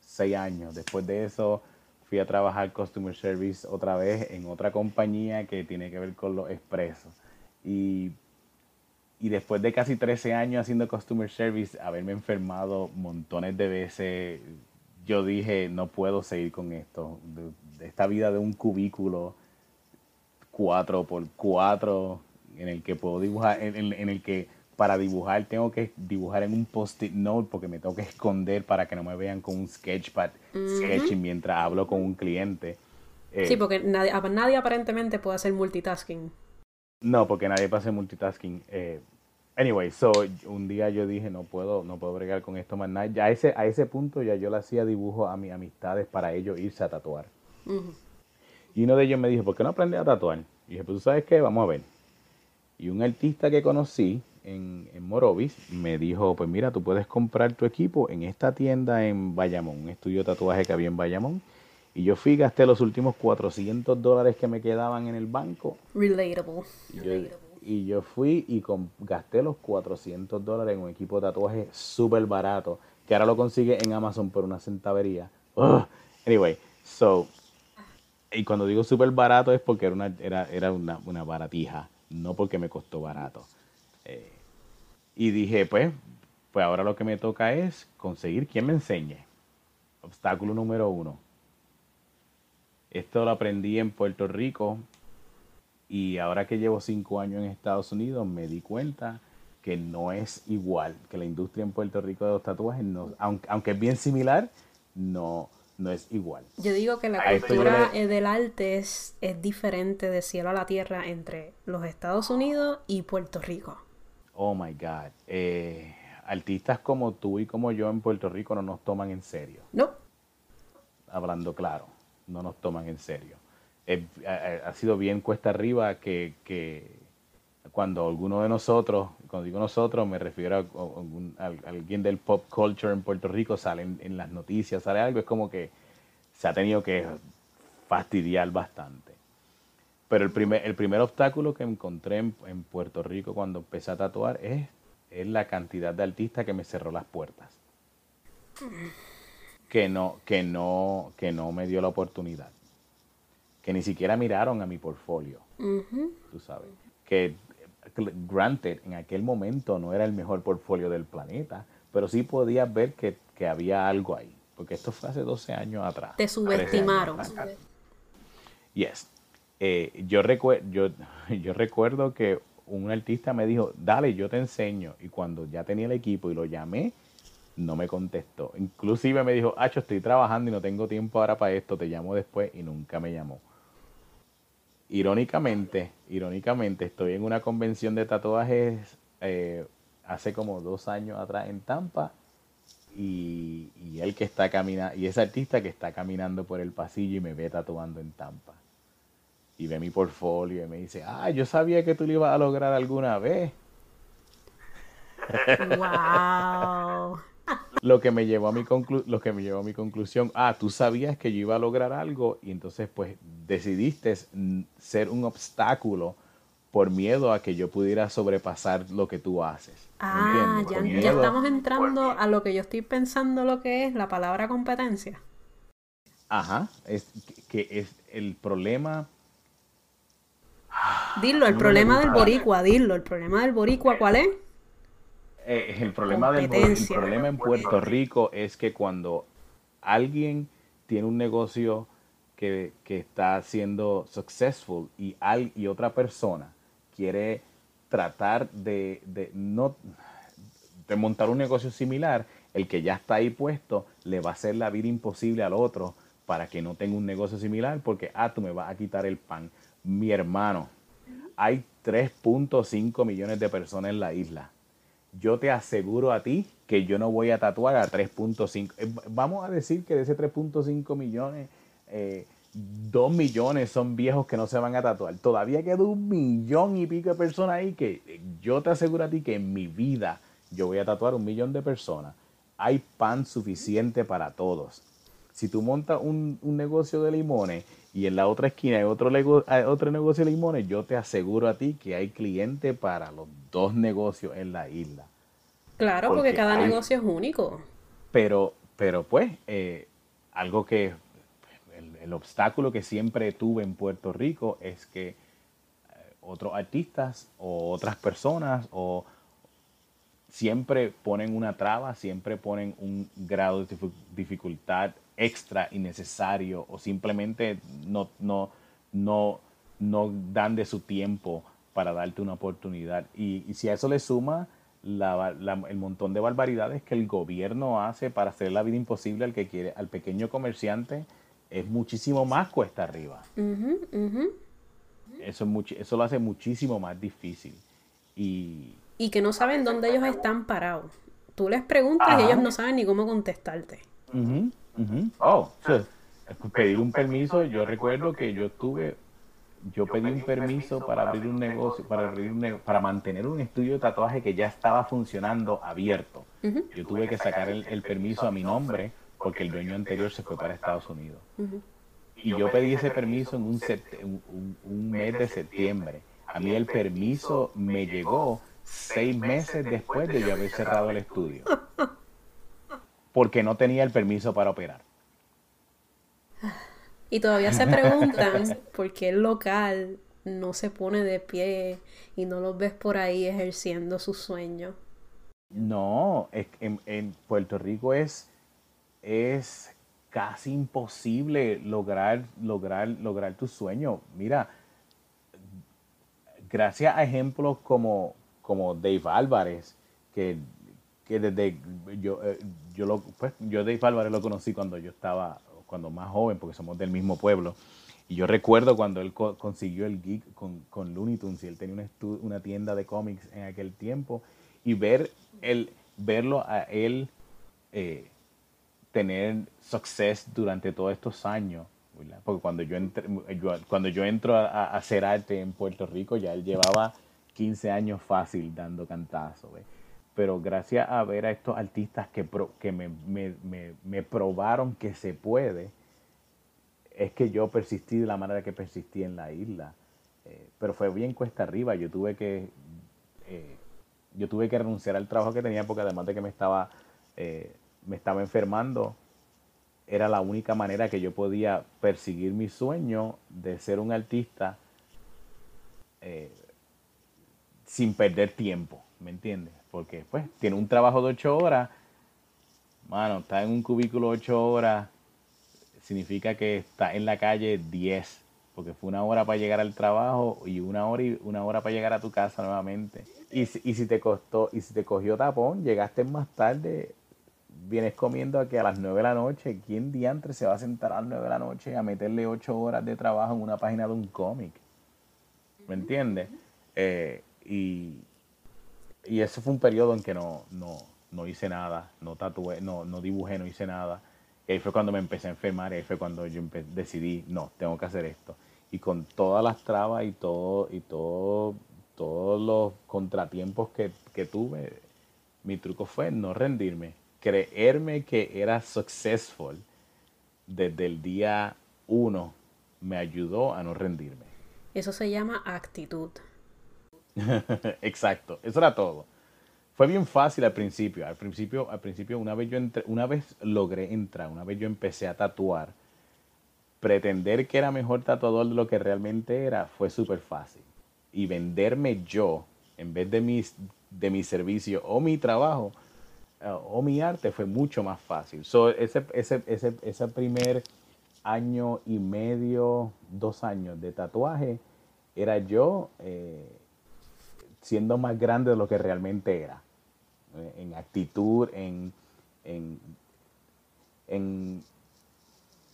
seis años. Después de eso fui a trabajar Customer Service otra vez en otra compañía que tiene que ver con los expresos. Y, y después de casi 13 años haciendo Customer Service, haberme enfermado montones de veces, yo dije, no puedo seguir con esto. Esta vida de un cubículo 4 por 4 en el que puedo dibujar, en, en el que para dibujar tengo que dibujar en un post-it note porque me tengo que esconder para que no me vean con un sketchpad sketching mientras hablo con un cliente. sí, eh, porque nadie, nadie, aparentemente puede hacer multitasking. No, porque nadie puede hacer multitasking. Eh, anyway, so un día yo dije no puedo, no puedo bregar con esto más nada. Ya a ese, a ese punto ya yo le hacía dibujo a mis amistades para ellos irse a tatuar. Y uno de ellos me dijo, ¿por qué no aprendes a tatuar? Y dije, pues tú sabes qué, vamos a ver. Y un artista que conocí en, en Morovis me dijo, pues mira, tú puedes comprar tu equipo en esta tienda en Bayamón, un estudio de tatuaje que había en Bayamón. Y yo fui, gasté los últimos 400 dólares que me quedaban en el banco. Relatable. Y yo, y yo fui y con, gasté los 400 dólares en un equipo de tatuaje súper barato, que ahora lo consigue en Amazon por una centavería. Ugh. Anyway, so, y cuando digo súper barato es porque era una, era, era una, una baratija, no porque me costó barato. Eh, y dije, pues, pues ahora lo que me toca es conseguir quien me enseñe. Obstáculo número uno. Esto lo aprendí en Puerto Rico y ahora que llevo cinco años en Estados Unidos me di cuenta que no es igual, que la industria en Puerto Rico de los tatuajes, no, aunque, aunque es bien similar, no, no es igual. Yo digo que la A cultura le- eh, del arte es, es diferente de cielo a la tierra entre los Estados Unidos y Puerto Rico. Oh my God. Eh, artistas como tú y como yo en Puerto Rico no nos toman en serio. No, hablando claro, no nos toman en serio. Ha, ha sido bien cuesta arriba que, que cuando alguno de nosotros, cuando digo nosotros, me refiero a, a algún- a alguien del pop culture en Puerto Rico, sale en, en las noticias, sale algo, es como que se ha tenido que fastidiar bastante. Pero el primer, el primer obstáculo que encontré en, en Puerto Rico cuando empecé a tatuar es, es la cantidad de artistas que me cerró las puertas que no, que no, que no me dio la oportunidad. Que ni siquiera miraron a mi portfolio, Ujú. tú sabes. Que, granted, en aquel momento no era el mejor portfolio del planeta, pero sí podías ver que, que había algo ahí. Porque esto fue hace 12 años atrás. te 13 años subestimaron. atrás. Yes. Eh, yo, yo, yo recuerdo que un artista me dijo, dale, yo te enseño. Y cuando ya tenía el equipo y lo llamé, no me contestó. Inclusive me dijo, Acho, estoy trabajando y no tengo tiempo ahora para esto, te llamo después y nunca me llamó. Irónicamente, irónicamente, estoy en una convención de tatuajes eh, hace como dos años atrás en Tampa y, y él que está caminando, y ese artista que está caminando por el pasillo y me ve tatuando en Tampa. Y ve mi portfolio y me dice, ah, yo sabía que tú lo ibas a lograr alguna vez. Wow. Lo que me llevó a mi conclu- lo que me llevó a mi conclusión, ah, tú sabías que yo iba a lograr algo y entonces pues decidiste ser un obstáculo por miedo a que yo pudiera sobrepasar lo que tú haces. Ah, ya, ya estamos entrando a lo que yo estoy pensando lo que es la palabra competencia. Ajá, es que es el problema Dilo, el No problema del boricua, dilo, el problema del boricua, ¿cuál es? Eh, el problema del el problema en Puerto Rico es que cuando alguien tiene un negocio que, que está siendo successful y, al, y otra persona quiere tratar de, de no de montar un negocio similar, el que ya está ahí puesto le va a hacer la vida imposible al otro para que no tenga un negocio similar porque, ah, tú me vas a quitar el pan. Mi hermano, hay 3.5 millones de personas en la isla. Yo te aseguro a ti que yo no voy a tatuar a 3.5. eh, Vamos a decir que de ese 3.5 millones, eh, 2 millones son viejos que no se van a tatuar. Todavía queda un millón y pico de personas ahí que eh, yo te aseguro a ti que en mi vida yo voy a tatuar un millón de personas. Hay pan suficiente para todos. Si tú montas un, un negocio de limones y en la otra esquina hay otro, hay otro negocio de limones, yo te aseguro a ti que hay cliente para los dos negocios en la isla. Claro, porque, Porque cada hay- negocio es único. Pero, pero pues, eh, algo que el, el obstáculo que siempre tuve en Puerto Rico es que eh, otros artistas o otras personas o siempre ponen una traba, siempre ponen un grado de dificultad extra innecesario o simplemente no, no, no, no dan de su tiempo para darte una oportunidad. Y, y si a eso le suma la ba- la- el montón de barbaridades que el gobierno hace para hacer la vida imposible al que quiere, al pequeño comerciante, es muchísimo más cuesta arriba. Eso, es muchi- eso lo hace muchísimo más difícil. Y, Y que no saben dónde ellos están parados. Tú les preguntas y ellos no saben ni cómo contestarte. Ujú, ujú. Oh, sí. Pedir un permiso, yo recuerdo que yo estuve yo pedí un permiso para abrir un negocio, para abrir un para mantener un estudio de tatuaje que ya estaba funcionando abierto. Yo tuve que sacar el, permiso a mi nombre porque el dueño anterior se fue para Estados Unidos. Y yo pedí ese permiso en un, un, mes de septiembre. A mí el permiso me llegó seis meses después de yo haber cerrado el estudio. Porque no tenía el permiso para operar. Y todavía se preguntan por qué el local no se pone de pie y no los ves por ahí ejerciendo su sueño. No, en, en Puerto Rico es, es casi imposible lograr, lograr, lograr tu sueño. Mira, gracias a ejemplos como, como Dave Álvarez, que, desde yo, eh, yo, lo, pues, yo Dave Álvarez lo conocí cuando yo estaba, cuando más joven, porque somos del mismo pueblo. Y yo recuerdo cuando él consiguió el gig con, con Looney Tunes y él tenía una, una tienda de cómics en aquel tiempo y ver el, verlo a él eh, tener success durante todos estos años. Porque cuando yo, cuando yo entro a, hacer arte en Puerto Rico, ya él llevaba 15 años fácil dando cantazos. Pero gracias a ver a estos artistas que, que me, me, me, probaron que se puede, es que yo persistí de la manera que persistí en la isla. Eh, pero fue bien cuesta arriba. Yo tuve que eh, yo tuve que renunciar al trabajo que tenía porque además de que me estaba eh, me estaba enfermando, era la única manera que yo podía perseguir mi sueño de ser un artista sin perder tiempo, ¿me entiendes? Porque pues tiene un trabajo de ocho horas, mano, está en un cubículo ocho horas, significa que está en la calle diez, porque fue una hora para llegar al trabajo y una hora y una hora para llegar a tu casa nuevamente. Y, y si te costó, y si te cogió tapón, llegaste más tarde, vienes comiendo aquí a las 9 de la noche. ¿Quién diantre se va a sentar a las 9 de la noche a meterle 8 horas de trabajo en una página de un cómic? ¿Me entiendes? Eh, y, y eso fue un periodo en que no, no, no hice nada, no tatué, no, no dibujé, no hice nada. Y ahí fue cuando me empecé a enfermar, y ahí fue cuando yo decidí, no, tengo que hacer esto. Y con todas las trabas y todo, y todo, todos los contratiempos que, que tuve, mi truco fue no rendirme creerme que era successful desde el día uno me ayudó a no rendirme. Eso se llama actitud. Exacto, eso era todo. Fue bien fácil al principio. Al principio, al principio una vez yo entré, una vez logré entrar, una vez yo empecé a tatuar, pretender que era mejor tatuador de lo que realmente era fue súper fácil. Y venderme yo en vez de mis de mi servicio o mi trabajo eh, o mi arte fue mucho más fácil. So, ese, ese, ese, ese primer año y medio, dos años de tatuaje, era yo eh, siendo más grande de lo que realmente era. Eh, en actitud, en, en,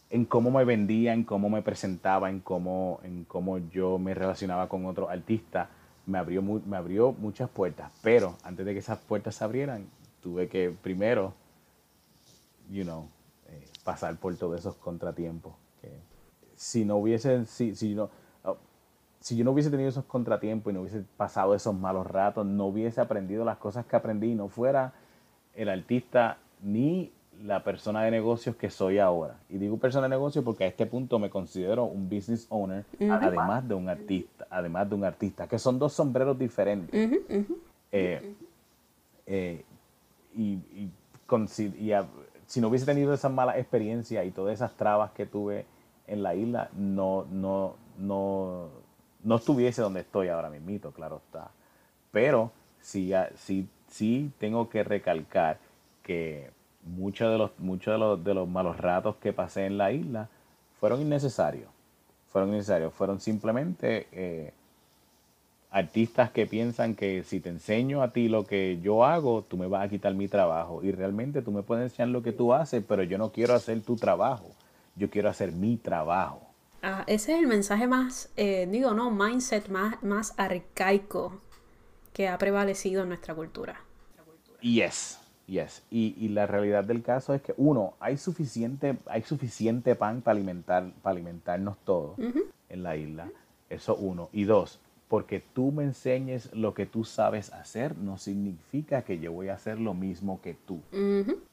en, cómo me vendía, en cómo me presentaba, en cómo, en cómo yo me relacionaba con otros artistas. Me abrió, me abrió muchas puertas, pero antes de que esas puertas se abrieran, tuve que primero, you know, eh, pasar por todos esos contratiempos. Que si no hubiese, si, si, no, si yo no hubiese tenido esos contratiempos y no hubiese pasado esos malos ratos, no hubiese aprendido las cosas que aprendí y no fuera el artista ni la persona de negocios que soy ahora. Y digo persona de negocios porque a este punto me considero un business owner, además de un artista, además de un artista, que son dos sombreros diferentes. Eh, eh, y, con, si no hubiese tenido esa mala experiencia y todas esas trabas que tuve en la isla, no, no, no, no estuviese donde estoy ahora mismo, claro está. Pero sí, sí, sí tengo que recalcar que muchos de los, muchos de los, de los malos ratos que pasé en la isla fueron innecesarios. Fueron innecesarios. Fueron simplemente eh, artistas que piensan que si te enseño a ti lo que yo hago, tú me vas a quitar mi trabajo. Y realmente tú me puedes enseñar lo que tú haces, pero yo no quiero hacer tu trabajo. Yo quiero hacer mi trabajo. Ah, ese es el mensaje más, eh, digo, no, mindset más, más arcaico que ha prevalecido en nuestra cultura. Yes, yes. Y, y la realidad del caso es que, uno, hay suficiente, hay suficiente pan para, alimentar, para alimentarnos todos en la isla. Eso uno. Y dos, porque tú me enseñes lo que tú sabes hacer, no significa que yo voy a hacer lo mismo que tú.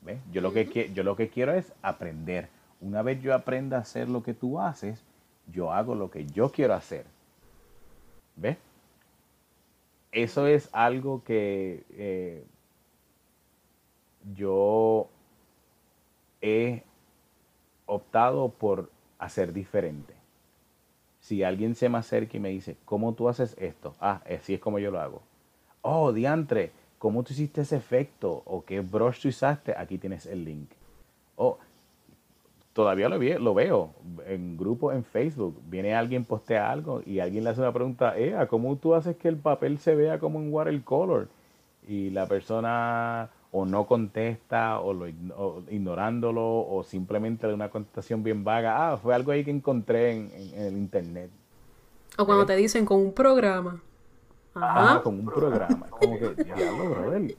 ¿Ves? Yo, lo que, yo lo que quiero es aprender. Una vez yo aprenda a hacer lo que tú haces, yo hago lo que yo quiero hacer. ¿Ves? Eso es algo que eh, yo he optado por hacer diferente. Si alguien se me acerca y me dice, ¿cómo tú haces esto? Ah, así es como yo lo hago. Oh, diantre, ¿cómo tú hiciste ese efecto? ¿O qué brush tú usaste? Aquí tienes el link. Oh, todavía lo, lo veo en grupo en Facebook. Viene alguien, postea algo y alguien le hace una pregunta, eh, ¿cómo tú haces que el papel se vea como un watercolor? Y la persona o no contesta o, lo, ignorándolo o simplemente de una contestación bien vaga. Ah, fue algo ahí que encontré en, el internet. O cuando te dicen con un programa. Ajá. con un programa. Como que, diablo, brother.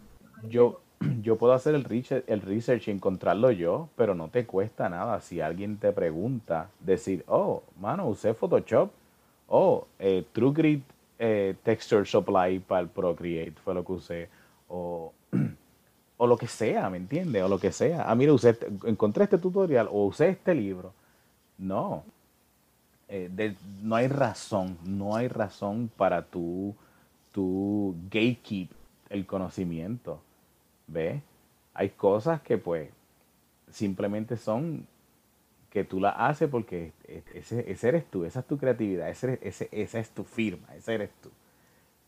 Yo, yo puedo hacer el research, el research y encontrarlo yo, pero no te cuesta nada. Si alguien te pregunta, decir, oh, mano, usé Photoshop. Oh, eh, TrueGrid eh, Texture Supply para el Procreate fue lo que usé. O o lo que sea, ¿me entiendes? O lo que sea. Ah, mira, usé, este, encontré este tutorial o usé este libro. No. Eh, no hay razón, no hay razón para tu, tu gatekeep el conocimiento. ¿Ves? Hay cosas que pues simplemente son que tú las haces porque ese, eres tú, esa es tu creatividad, ese, ese, esa es tu firma, ese eres tú.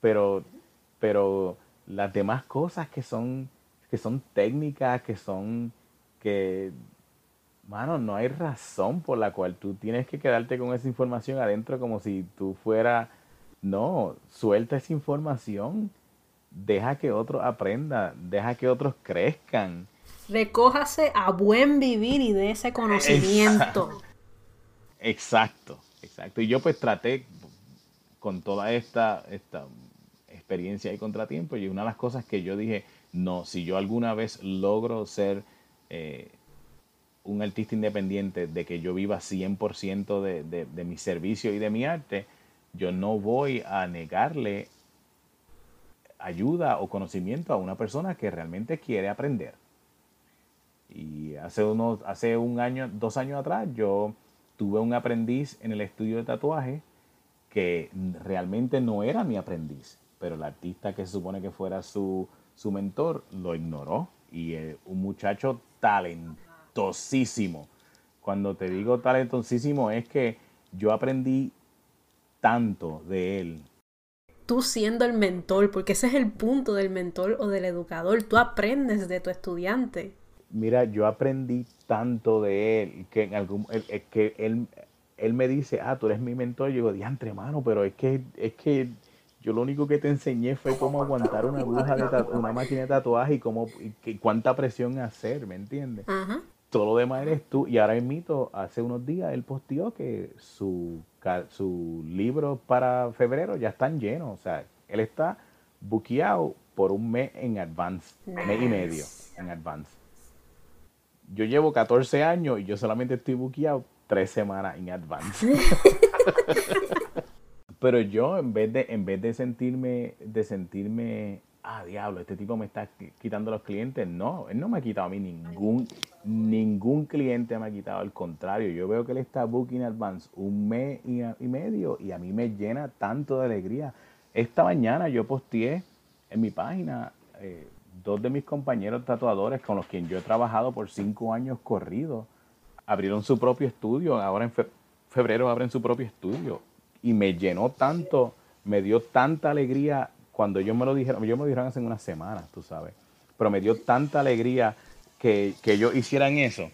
Pero, pero las demás cosas que son que son técnicas, que son, que, mano, no hay razón por la cual tú tienes que quedarte con esa información adentro como si tú fuera, no, suelta esa información, deja que otros aprendan, deja que otros crezcan. Recójase a buen vivir y de ese conocimiento. Exacto, exacto. Y yo pues traté con toda esta, esta experiencia y contratiempo y una de las cosas que yo dije, no, si yo alguna vez logro ser eh, un artista independiente, de que yo viva 100% de, de, de mi servicio y de mi arte, yo no voy a negarle ayuda o conocimiento a una persona que realmente quiere aprender. Y hace, unos, hace un año, dos años atrás, yo tuve un aprendiz en el estudio de tatuaje que realmente no era mi aprendiz, pero el artista que se supone que fuera su, su mentor lo ignoró y eh, un muchacho talentosísimo. Cuando te digo talentosísimo es que yo aprendí tanto de él. Tú siendo el mentor, porque ese es el punto del mentor o del educador, tú aprendes de tu estudiante. Mira, yo aprendí tanto de él que en algún que él, él me dice, ah, tú eres mi mentor. Yo digo, diantre, mano, pero es que, es que yo lo único que te enseñé fue cómo aguantar una aguja de una máquina de tatuaje y cómo y, cuánta presión hacer, ¿me entiendes? Todo lo demás eres tú. Y ahora mito, hace unos días él posteó que su, su libro para febrero ya están llenos. O sea, él está buqueado por un mes en advance, mes y medio en advance. Yo llevo 14 años y yo solamente estoy buqueado tres semanas en advance. Pero yo en vez de, en vez de sentirme, de sentirme, ah, diablo, este tipo me está quitando los clientes, no, él no me ha quitado a mí ningún, ningún cliente me ha quitado, al contrario, yo veo que él está booking advance un mes y, medio y a mí me llena tanto de alegría. Esta mañana yo posteé en mi página eh, dos de mis compañeros tatuadores con los quien yo he trabajado por cinco años corridos, abrieron su propio estudio, ahora en febrero abren su propio estudio y me llenó tanto, me dio tanta alegría cuando ellos me lo dijeron, yo me lo dijeron hace unas semanas, tú sabes, pero me dio tanta alegría que, que ellos hicieran eso.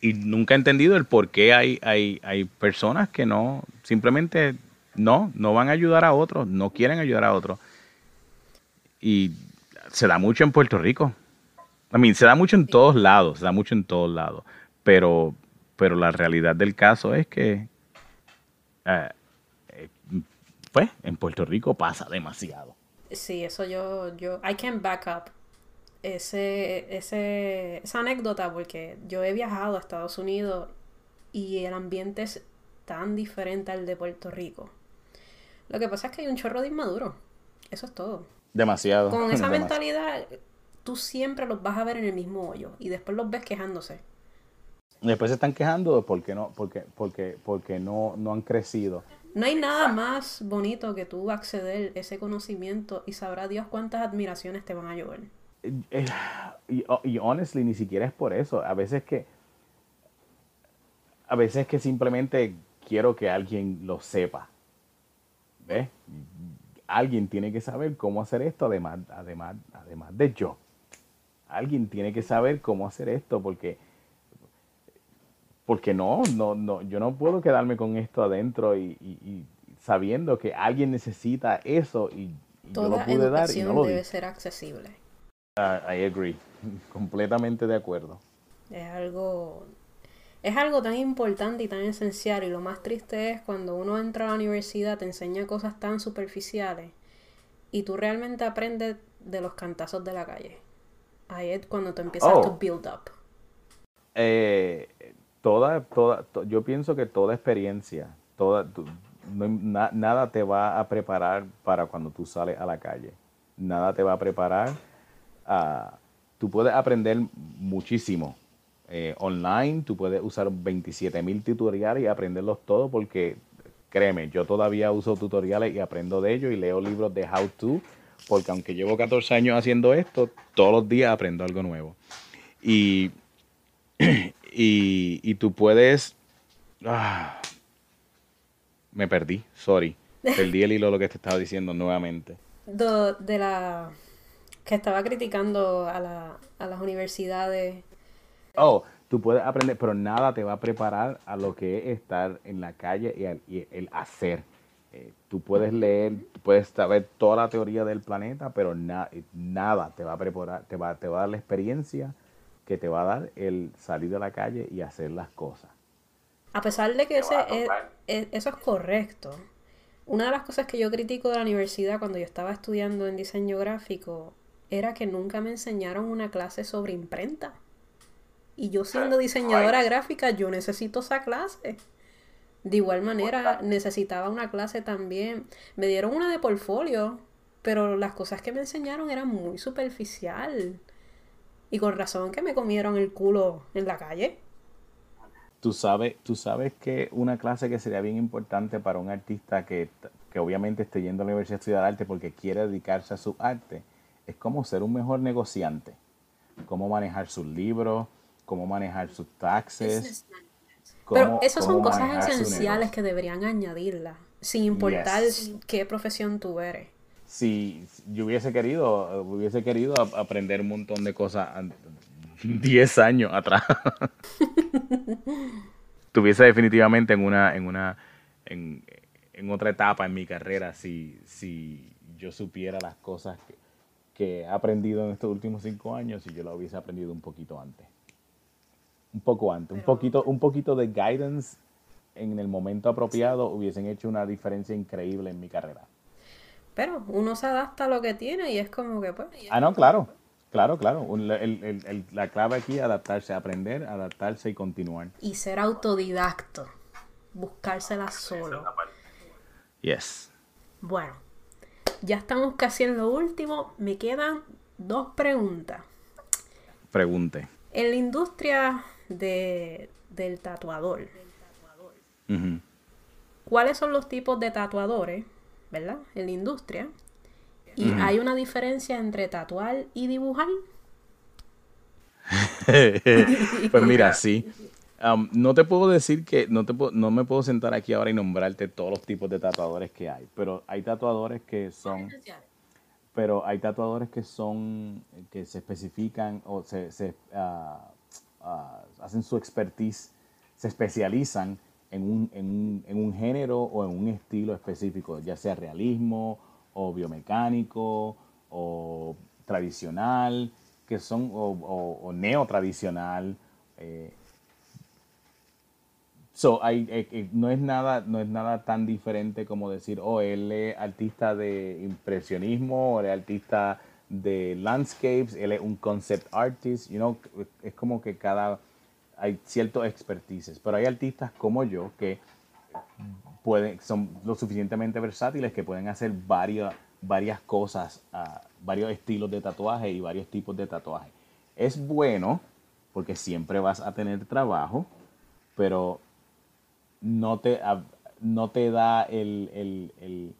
Y nunca he entendido el por qué hay, hay, hay personas que no, simplemente no, no van a ayudar a otros, no quieren ayudar a otros. Y se da mucho en Puerto Rico. A mí, se da mucho en todos lados, se da mucho en todos lados. Pero, pero la realidad del caso es que, eh, pues en Puerto Rico pasa demasiado. Sí, eso yo, yo, I can back up ese, ese, esa anécdota porque yo he viajado a Estados Unidos y el ambiente es tan diferente al de Puerto Rico. Lo que pasa es que hay un chorro de inmaduro. Eso es todo. Demasiado. Con esa Demasiado. mentalidad, tú siempre los vas a ver en el mismo hoyo y después los ves quejándose. Después se están quejando de por qué no, porque, porque, porque no, no han crecido. No hay nada más bonito que tú acceder a ese conocimiento y sabrá Dios cuántas admiraciones te van a llover. Eh, Y, y honestly, ni siquiera es por eso. A veces que, a veces que simplemente quiero que alguien lo sepa. ¿Ves? Alguien tiene que saber cómo hacer esto, además, además, además de yo. Alguien tiene que saber cómo hacer esto, porque, porque no, no, no, yo no puedo quedarme con esto adentro y, y- y sabiendo que alguien necesita eso y, y yo lo Toda pude dar y educación no lo di. debe ser accesible. Ah, I agree. Completamente de acuerdo. Es algo, es algo tan importante y tan esencial y lo más triste es cuando uno entra a la universidad te enseña cosas tan superficiales y tú realmente aprendes de los cantazos de la calle. Ahí es cuando tú empiezas Oh. tu build up. Eh, toda, toda, to- yo pienso que toda experiencia, toda, nada te va a preparar para cuando tú sales a la calle. Nada te va a preparar. a- tú puedes aprender muchísimo eh, online, tú puedes usar 27 mil tutoriales y aprenderlos todos porque, créeme, yo todavía uso tutoriales y aprendo de ellos y leo libros de how to, porque aunque llevo 14 años haciendo esto, todos los días aprendo algo nuevo. Y y, y tú puedes... ah, me perdí, sorry. Perdí el hilo de lo que te estaba diciendo nuevamente. Do- de la que estaba criticando a, la, a las universidades. Oh, tú puedes aprender, pero nada te va a preparar a lo que es estar en la calle y, el hacer. Eh, tú puedes leer, puedes saber toda la teoría del planeta, pero na- nada te va a preparar, te va, te va a dar la experiencia que te va a dar el salir de la calle y hacer las cosas. A pesar de que ese es- eso es correcto, una de las cosas que yo critico de la universidad cuando yo estaba estudiando en diseño gráfico era que nunca me enseñaron una clase sobre imprenta. Y yo siendo diseñadora gráfica, yo necesito esa clase. De igual manera, necesitaba una clase también. Me dieron una de portfolio, pero las cosas que me enseñaron eran muy superficial. Y con razón que me comieron el culo en la calle. Tú sabes, tú sabes que una clase que sería bien importante para un artista que, que obviamente esté yendo a la universidad a estudiar arte porque quiere dedicarse a su arte, es cómo ser un mejor negociante, cómo manejar sus libros, cómo manejar sus taxes. Pero cómo- esas son cosas esenciales que deberían añadirlas, sin importar Yes. qué profesión tú eres. Si yo hubiese querido, hubiese querido ap- aprender un montón de cosas an- 10 años atrás. Tuviese definitivamente en una, en una, en, en otra etapa en mi carrera si, si yo supiera las cosas que, que he aprendido en estos últimos cinco años si yo las hubiese aprendido un poquito antes. Un poco antes, un poquito, un poquito de guidance en el momento apropiado hubiesen hecho una diferencia increíble en mi carrera. Pero uno se adapta a lo que tiene y es como que pues... Ah, no, claro, claro, claro. El- el- el- la clave aquí es adaptarse, aprender, adaptarse y continuar. Y ser autodidacto, buscársela solo. Yes. Bueno, ya estamos casi en lo último. Me quedan dos preguntas. Pregunte. En la industria de, del tatuador. ¿cuáles son los tipos de tatuadores, verdad? En la industria. ¿Y hay una diferencia entre tatuar y dibujar? pues mira, sí. No te puedo decir que no te puedo- no me puedo sentar aquí ahora y nombrarte todos los tipos de tatuadores que hay, pero hay tatuadores que son pero hay tatuadores que son que se especifican o se, se, ah, ah, hacen su expertise, se especializan en un, en, un, en un género o en un estilo específico, ya sea realismo o biomecánico o tradicional, que son o, o, o neotradicional. eh, So, eh, eh, no, es nada, no es nada tan diferente como decir, oh, él es artista de impresionismo, o él es artista de landscapes, él es un concept artist, you know, es como que cada, hay ciertos expertices, pero hay artistas como yo que pueden, son lo suficientemente versátiles que pueden hacer varias, varias cosas, ah, varios estilos de tatuaje y varios tipos de tatuaje. Es bueno porque siempre vas a tener trabajo, pero no te, no te da el, el,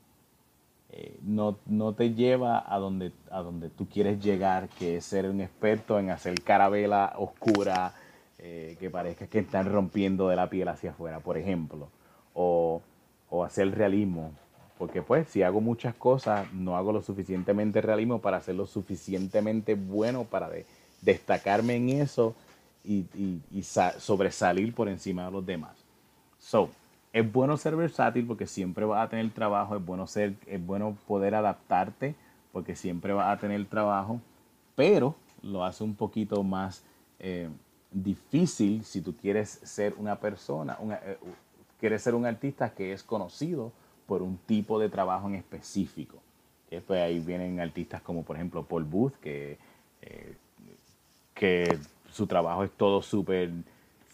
eh, no, no, te lleva a donde, a donde tú quieres llegar, que es ser un experto en hacer carabela oscura, eh, que parezca que están rompiendo de la piel hacia afuera, por ejemplo, o, o hacer realismo, porque pues si hago muchas cosas, no hago lo suficientemente realismo para ser lo suficientemente bueno para destacarme en eso y, y sobresalir por encima de los demás. So, es bueno ser versátil porque siempre vas a tener trabajo, es bueno, ser, es bueno poder adaptarte porque siempre vas a tener trabajo, pero lo hace un poquito más eh, difícil si tú quieres ser una persona, eh, quieres ser un artista que es conocido por un tipo de trabajo en específico. Pues ahí vienen artistas como por ejemplo Paul Booth, que, eh, que su trabajo es todo súper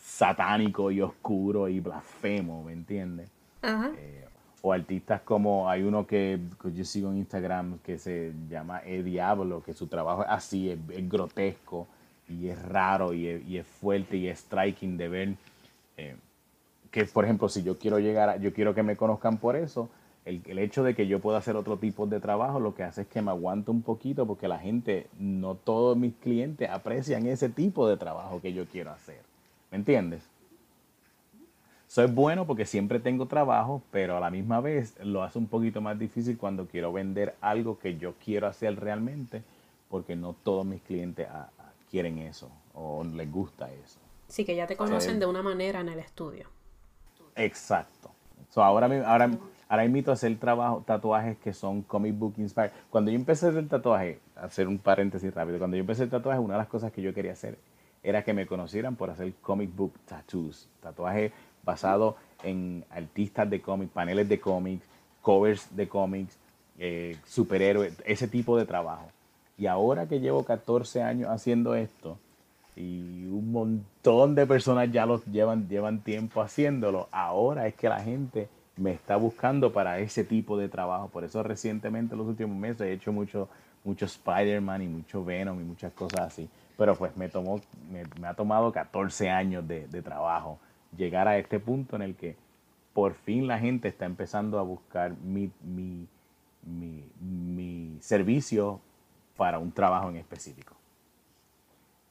satánico y oscuro y blasfemo, ¿me entiendes? Eh, o artistas como hay uno que, yo sigo en Instagram que se llama El Diablo, que su trabajo es así, es, grotesco y es raro y es, fuerte y es striking de ver. Eh, que por ejemplo, si yo quiero llegar, a, yo quiero que me conozcan por eso, el, hecho de que yo pueda hacer otro tipo de trabajo lo que hace es que me aguanto un poquito porque la gente, no todos mis clientes aprecian ese tipo de trabajo que yo quiero hacer. ¿Me entiendes? Soy bueno porque siempre tengo trabajo, pero a la misma vez lo hace un poquito más difícil cuando quiero vender algo que yo quiero hacer realmente, porque no todos mis clientes quieren eso o les gusta eso. Sí, que ya te conocen de una manera en el estudio. Exacto. ahora, ahora, ahora invito a hacer trabajo, tatuajes que son comic book inspired. Cuando yo empecé a hacer tatuaje, hacer un paréntesis rápido, cuando yo empecé el tatuaje, una de las cosas que yo quería hacer era que me conocieran por hacer comic book tattoos, tatuajes basados en artistas de cómics, paneles de cómics, covers de cómics, eh, superhéroes, ese tipo de trabajo. Y ahora que llevo 14 años haciendo esto y un montón de personas ya los llevan, llevan tiempo haciéndolo, ahora es que la gente me está buscando para ese tipo de trabajo. Por eso recientemente, en los últimos meses, he hecho mucho, mucho Spider-Man y mucho Venom y muchas cosas así. Pero pues me, tomó, me, ha tomado 14 años de, trabajo llegar a este punto en el que por fin la gente está empezando a buscar mi, mi, mi, servicio para un trabajo en específico.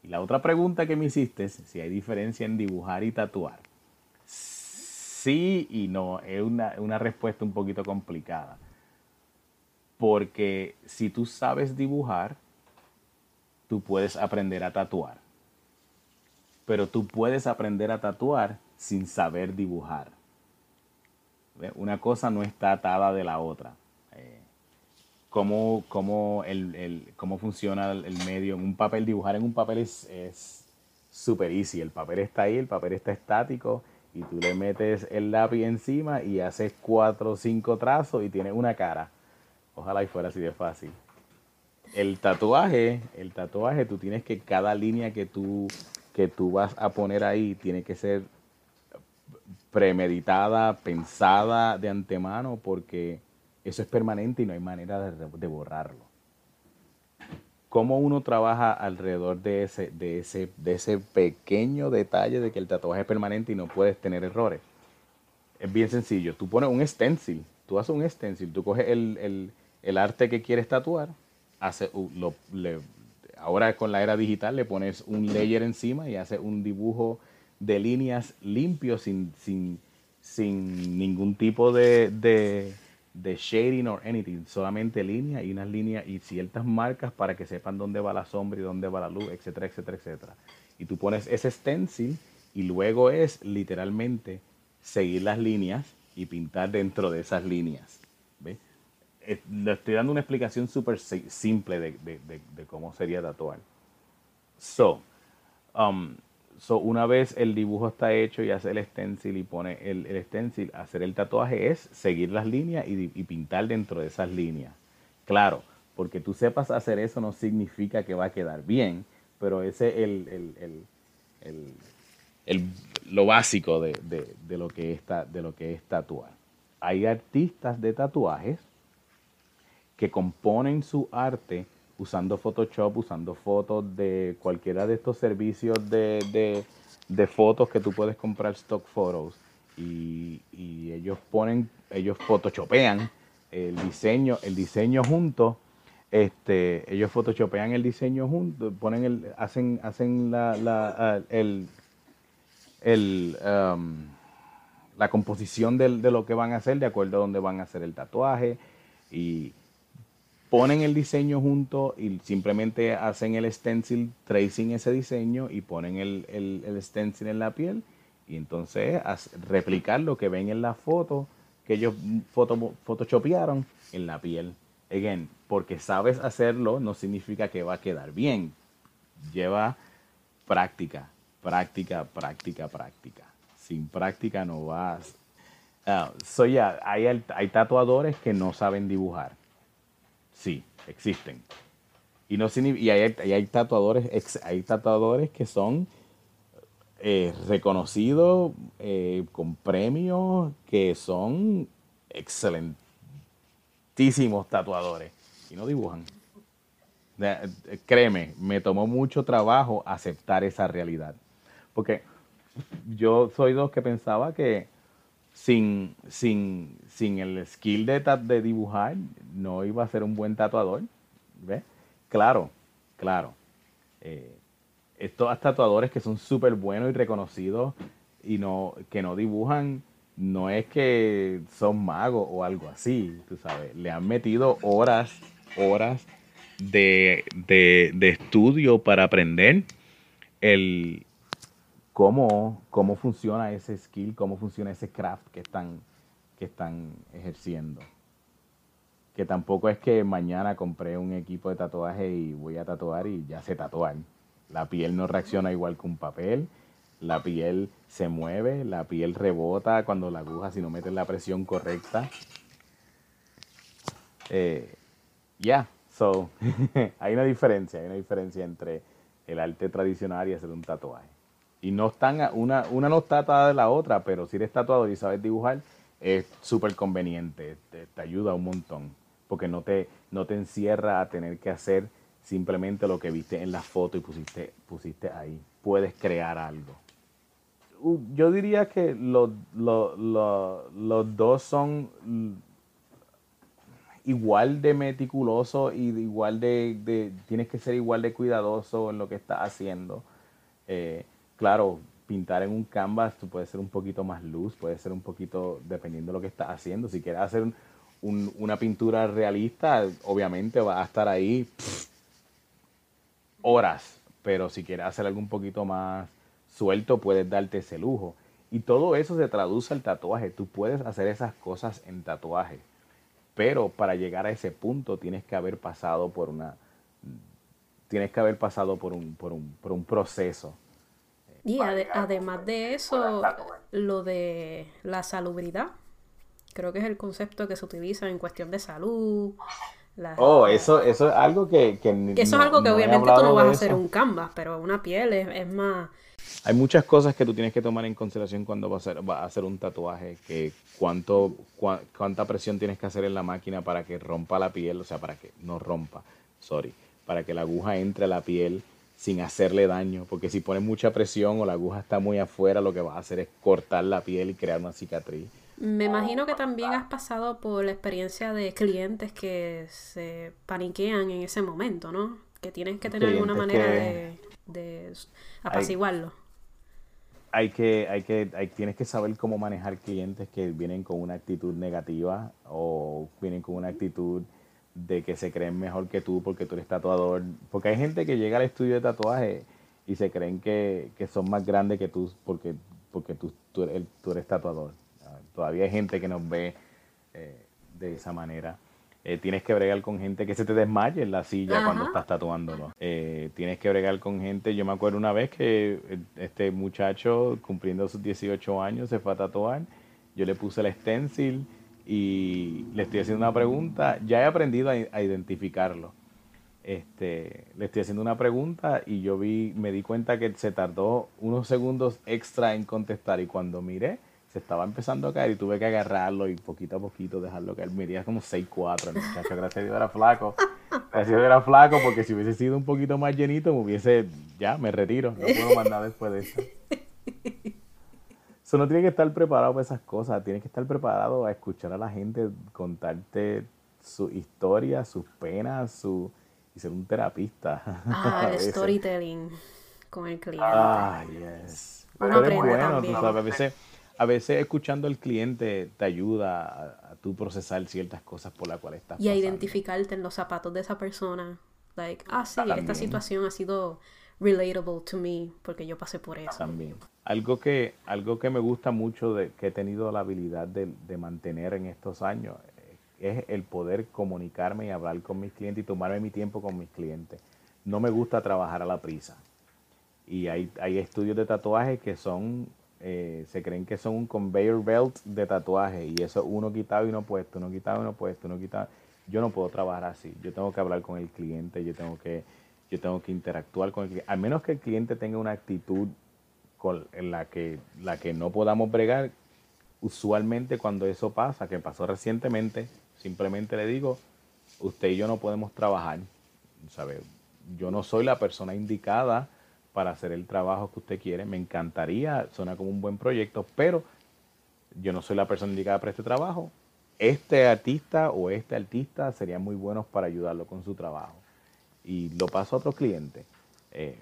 Y la otra pregunta que me hiciste es si hay diferencia en dibujar y tatuar. Sí y no, es una, una respuesta un poquito complicada. Porque si tú sabes dibujar, tú puedes aprender a tatuar. Pero tú puedes aprender a tatuar sin saber dibujar. Una cosa no está atada de la otra. Cómo, cómo, el, cómo funciona el medio en un papel, dibujar en un papel es súper easy. El papel está ahí, el papel está estático y tú le metes el lápiz encima y haces cuatro o cinco trazos y tienes una cara. Ojalá y fuera así de fácil el tatuaje, el tatuaje, tú tienes que cada línea que tú, que tú vas a poner ahí tiene que ser premeditada, pensada de antemano, porque eso es permanente y no hay manera de, borrarlo. ¿Cómo uno trabaja alrededor de ese, de, ese, de ese pequeño detalle de que el tatuaje es permanente y no puedes tener errores? Es bien sencillo. Tú pones un stencil, tú haces un stencil, tú coges el, el arte que quieres tatuar, hace, lo, ahora con la era digital le pones un layer encima y hace un dibujo de líneas limpio sin, sin, sin ningún tipo de, de, shading or anything, solamente línea y unas líneas y ciertas marcas para que sepan dónde va la sombra y dónde va la luz, etcétera, etcétera, etcétera. Y tú pones ese stencil y luego es literalmente seguir las líneas y pintar dentro de esas líneas. ¿Ves? Eh, le estoy dando una explicación súper simple de, cómo sería tatuar. So, um, so, una vez el dibujo está hecho y hace el stencil y pone el, el stencil, hacer el tatuaje es seguir las líneas y, pintar dentro de esas líneas. Claro, porque tú sepas hacer eso no significa que va a quedar bien, pero ese es el, lo básico de, lo que es, de lo que es tatuar. Hay artistas de tatuajes que componen su arte usando Photoshop, usando fotos de cualquiera de estos servicios de, fotos que tú puedes comprar stock photos. Y, ellos ponen, ellos photoshopean el diseño, el diseño junto, este, ellos photoshopean el diseño junto, ponen el, hacen, hacen la, la el, el um, la composición de, de, lo que van a hacer de acuerdo a dónde van a hacer el tatuaje. Y ponen el diseño junto y simplemente hacen el stencil tracing ese diseño y ponen el, el, stencil en la piel y entonces replicar lo que ven en la foto que ellos foto, photoshopearon en la piel. Again, porque sabes hacerlo no significa que va a quedar bien. Lleva práctica, práctica, práctica, práctica. Sin práctica no vas. Uh, so hay tatuadores que no saben dibujar Sí, existen. Y, no, y hay, hay, tatuadores, hay tatuadores que son eh, reconocidos eh, con premios, que son excelentísimos tatuadores y no dibujan. Créeme, me tomó mucho trabajo aceptar esa realidad. Porque yo soy dos que pensaba que sin, sin, sin el skill de, de dibujar, no iba a ser un buen tatuador. ¿Ves? Claro, claro. Eh, estos tatuadores que son súper buenos y reconocidos y no, que no dibujan, no es que son magos o algo así, tú sabes. Le han metido horas, horas de, de estudio para aprender el, cómo, cómo funciona ese skill, cómo funciona ese craft que están, que están ejerciendo. Que tampoco es que mañana compré un equipo de tatuaje y voy a tatuar y ya sé tatuar. La piel no reacciona igual que un papel, la piel se mueve, la piel rebota cuando la aguja, si no metes la presión correcta. Eh, ya, so, hay una diferencia, hay una diferencia entre el arte tradicional y hacer un tatuaje. Y no están, una, una no está atada de la otra, pero si eres tatuador y sabes dibujar, es súper conveniente, te, ayuda un montón, porque no te, no te encierra a tener que hacer simplemente lo que viste en la foto y pusiste, pusiste ahí. Puedes crear algo. Yo diría que los, los, dos son igual de meticulosos y igual de, tienes que ser igual de cuidadoso en lo que estás haciendo. Eh, claro, pintar en un canvas tú puedes ser un poquito más luz, puede ser un poquito, dependiendo de lo que estás haciendo. Si quieres hacer una pintura realista, obviamente va a estar ahí horas, pero si quieres hacer algo un poquito más suelto, puedes darte ese lujo. Y todo eso se traduce al tatuaje. Tú puedes hacer esas cosas en tatuaje. Pero para llegar a ese punto tienes que haber pasado por una. Tienes que haber pasado por un, por un, por un proceso y además de eso, lo de la salubridad, creo que es el concepto que se utiliza en cuestión de salud. oh, eso, eso es algo que... Que, eso es algo que obviamente tú no vas a hacer un canvas, pero una piel es, más... Hay muchas cosas que tú tienes que tomar en consideración cuando vas a hacer, a hacer un tatuaje, que cuánto, cuánta presión tienes que hacer en la máquina para que rompa la piel, o sea, para que no rompa, sorry, para que la aguja entre a la piel sin hacerle daño, porque si pones mucha presión o la aguja está muy afuera, lo que vas a hacer es cortar la piel y crear una cicatriz. Me imagino que también has pasado por la experiencia de clientes que se paniquean en ese momento, ¿no? Que tienes que tener alguna manera de, apaciguarlo. Hay, que, hay que, hay, tienes que saber cómo manejar clientes que vienen con una actitud negativa o vienen con una actitud de que se creen mejor que tú porque tú eres tatuador. Porque hay gente que llega al estudio de tatuaje y se creen que, son más grandes que tú porque, porque tú, tú, eres, tatuador. Ah, todavía hay gente que nos ve eh, de esa manera. Eh, tienes que bregar con gente que se te desmaye en la silla cuando estás tatuándolo. Eh, tienes que bregar con gente. Yo me acuerdo una vez que este muchacho, cumpliendo sus 18 años, se fue a tatuar. Yo le puse el stencil y le estoy haciendo una pregunta, ya he aprendido a, identificarlo. este, le estoy haciendo una pregunta y yo vi, me di cuenta que se tardó unos segundos extra en contestar y cuando miré, se estaba empezando a caer y tuve que agarrarlo y poquito a poquito dejarlo caer. Medía como 6'4, el muchacho, gracias a Dios era flaco. Gracias Dios era flaco porque si hubiese sido un poquito más llenito me hubiese, ya, me retiro, no puedo mandar después de eso. Eso no tiene que estar preparado para esas cosas, tienes que estar preparado a escuchar a la gente contarte su historia, sus penas, su y ser un terapista. Ah, el storytelling con el cliente. Ah, yes. Pero es bueno, tú sabes, a veces, a veces escuchando al cliente te ayuda a, a tú procesar ciertas cosas por las cuales estás Y a identificarte en los zapatos de esa persona. Like, ah, sí, esta situación ha sido relatable to me porque yo pasé por eso. También. Algo que, algo que me gusta mucho de que he tenido la habilidad de, mantener en estos años es el poder comunicarme y hablar con mis clientes y tomarme mi tiempo con mis clientes. No me gusta trabajar a la prisa. Y hay, hay estudios de tatuaje que son, eh, se creen que son un conveyor belt de tatuaje y eso uno quitado y uno puesto, uno quitado y uno puesto, uno quitado. Yo no puedo trabajar así. Yo tengo que hablar con el cliente, yo tengo que, yo tengo que interactuar con el cliente. Al menos que el cliente tenga una actitud con, la que, la que no podamos bregar, usualmente cuando eso pasa, que pasó recientemente, Simplemente le digo, usted y yo no podemos trabajar. Yo no soy la persona indicada para hacer el trabajo que usted quiere. Me encantaría, suena como un buen proyecto, pero yo no soy la persona indicada para este trabajo. Este artista o este artista serían muy buenos para ayudarlo con su trabajo. Y lo paso a otros clientes. Eh,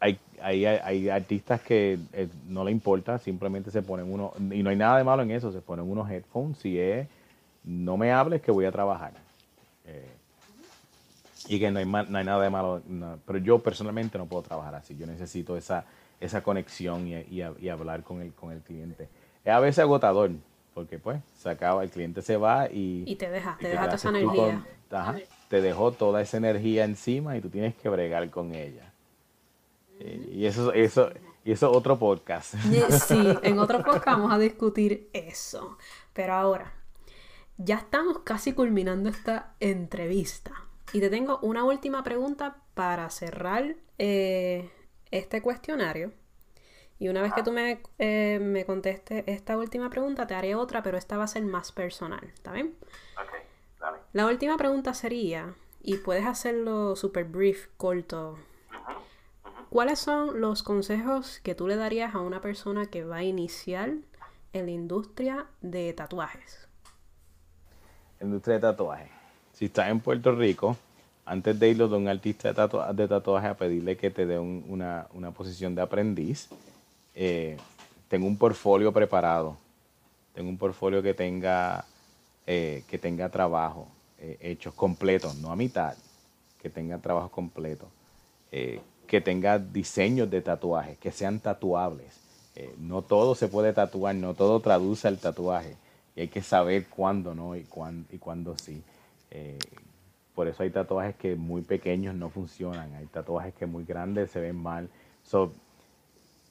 hay, hay, hay, artistas que eh, no le importa, simplemente se ponen uno, y no hay nada de malo en eso, se ponen unos headphones, si es no me hables que voy a trabajar. Eh, y que no hay, nada de malo, pero yo personalmente no puedo trabajar así. Yo necesito esa, esa conexión y, hablar con el, con el cliente. Es a veces agotador, porque pues se acaba, el cliente se va y... Y te deja, te deja toda esa energía. te dejó toda esa energía encima y tú tienes que bregar con ella. Eh, y eso, eso, y eso es otro podcast. Sí, en otro podcast vamos a discutir eso. Pero ahora, ya estamos casi culminando esta entrevista. Y te tengo una última pregunta para cerrar eh, este cuestionario. Y una vez que tú me, eh, me, contestes esta última pregunta, te haré otra, pero esta va a ser más personal. ¿Está bien? Ok, dale. La última pregunta sería, y puedes hacerlo super brief, corto. ¿Cuáles son los consejos que tú le darías a una persona que va a iniciar en la industria de tatuajes? industria de tatuaje. Si estás en Puerto Rico, antes de irlo de un artista de, tatuaje a pedirle que te dé una, posición de aprendiz, eh, tengo un portfolio preparado. Tengo un portfolio que tenga, eh, que tenga trabajo eh, hecho completo, no a mitad, que tenga trabajo completo, que tenga diseños de tatuajes, que sean tatuables. no todo se puede tatuar, no todo traduce al tatuaje y hay que saber cuándo no y cuándo, y cuándo sí. Eh, por eso hay tatuajes que muy pequeños no funcionan, hay tatuajes que muy grandes se ven mal. So,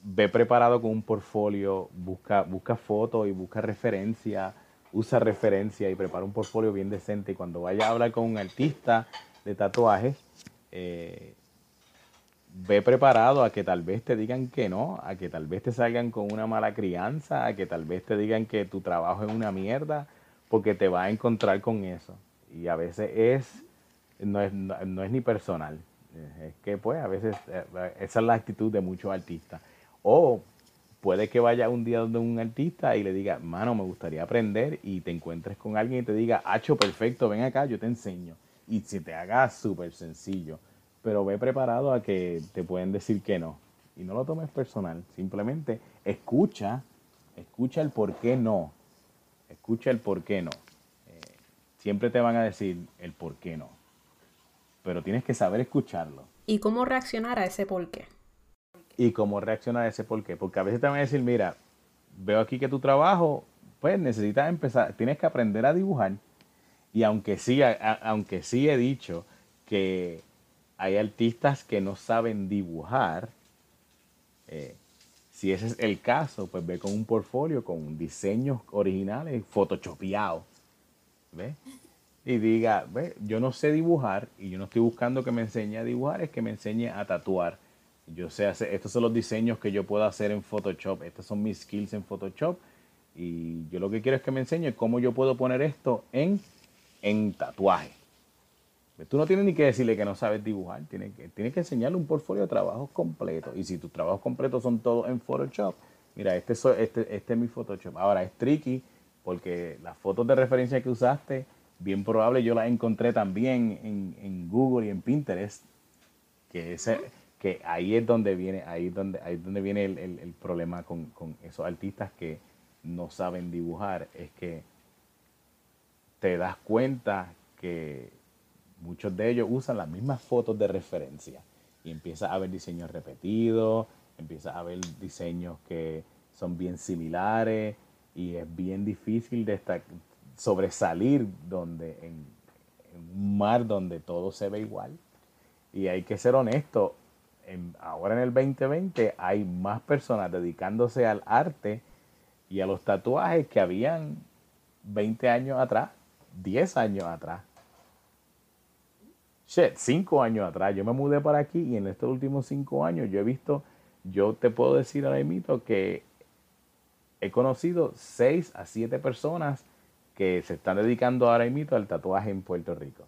ve preparado con un portfolio, busca, busca fotos y busca referencia, usa referencia y prepara un portfolio bien decente. Y cuando vaya a hablar con un artista de tatuajes, eh, ve preparado a que tal vez te digan que no, a que tal vez te salgan con una mala crianza, a que tal vez te digan que tu trabajo es una mierda, porque te va a encontrar con eso. Y a veces es, no es, no, es ni personal. Es que pues a veces eh, esa es la actitud de muchos artistas. O puede que vaya un día donde un artista y le diga, mano, me gustaría aprender y te encuentres con alguien y te diga, hacho, perfecto, ven acá, yo te enseño. Y si te haga súper sencillo pero ve preparado a que te pueden decir que no. Y no lo tomes personal, simplemente escucha, escucha el por qué no. Escucha el por qué no. Eh, siempre te van a decir el por qué no. Pero tienes que saber escucharlo. ¿Y cómo reaccionar a ese por qué? Y cómo reaccionar a ese por qué. Porque a veces te van a decir, mira, veo aquí que tu trabajo, pues necesitas empezar, tienes que aprender a dibujar. Y aunque sí, aunque sí he dicho que hay artistas que no saben dibujar. Eh, si ese es el caso, pues ve con un portfolio con diseños originales photoshopeados. ¿Ves? y diga, ve, yo no sé dibujar y yo no estoy buscando que me enseñe a dibujar, es que me enseñe a tatuar. Yo sé hacer, estos son los diseños que yo puedo hacer en Photoshop, estos son mis skills en Photoshop y yo lo que quiero es que me enseñe cómo yo puedo poner esto en, en tatuaje. Tú no tienes ni que decirle que no sabes dibujar, tienes que, tienes que enseñarle un portfolio de trabajos completo. Y si tus trabajos completos son todos en Photoshop, mira, este, este, este es mi Photoshop. Ahora es tricky porque las fotos de referencia que usaste, bien probable yo las encontré también en, Google y en Pinterest, que, ese, que ahí es donde viene, ahí es donde, ahí donde viene el, problema con, con esos artistas que no saben dibujar, es que te das cuenta que muchos de ellos usan las mismas fotos de referencia y empieza a haber diseños repetidos, empieza a haber diseños que son bien similares y es bien difícil de sobresalir donde en, un mar donde todo se ve igual. Y hay que ser honesto, ahora en el 2020 hay más personas dedicándose al arte y a los tatuajes que habían 20 años atrás, 10 años atrás. Shit, 5 años atrás. Yo me mudé para aquí y en estos últimos 5 años yo he visto, yo te puedo decir ahora mismo que he conocido 6 a 7 personas que se están dedicando ahora mismo al tatuaje en Puerto Rico.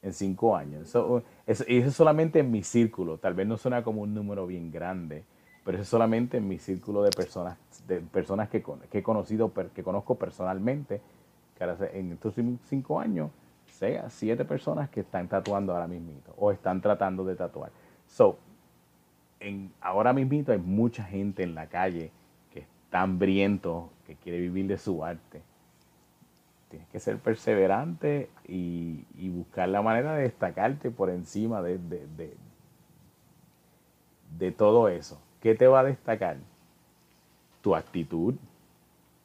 En 5 años. Eso, eso, eso solamente en mi círculo. Tal vez no suena como un número bien grande pero eso es solamente en mi círculo de personas, de personas que, he conocido, que conozco personalmente, en estos cinco años, sea siete personas que están tatuando ahora mismo o están tratando de tatuar. So, en, ahora mismo hay mucha gente en la calle que está hambriento, que quiere vivir de su arte. Tienes que ser perseverante y, buscar la manera de destacarte por encima de, de todo eso. ¿Qué te va a destacar? Tu actitud,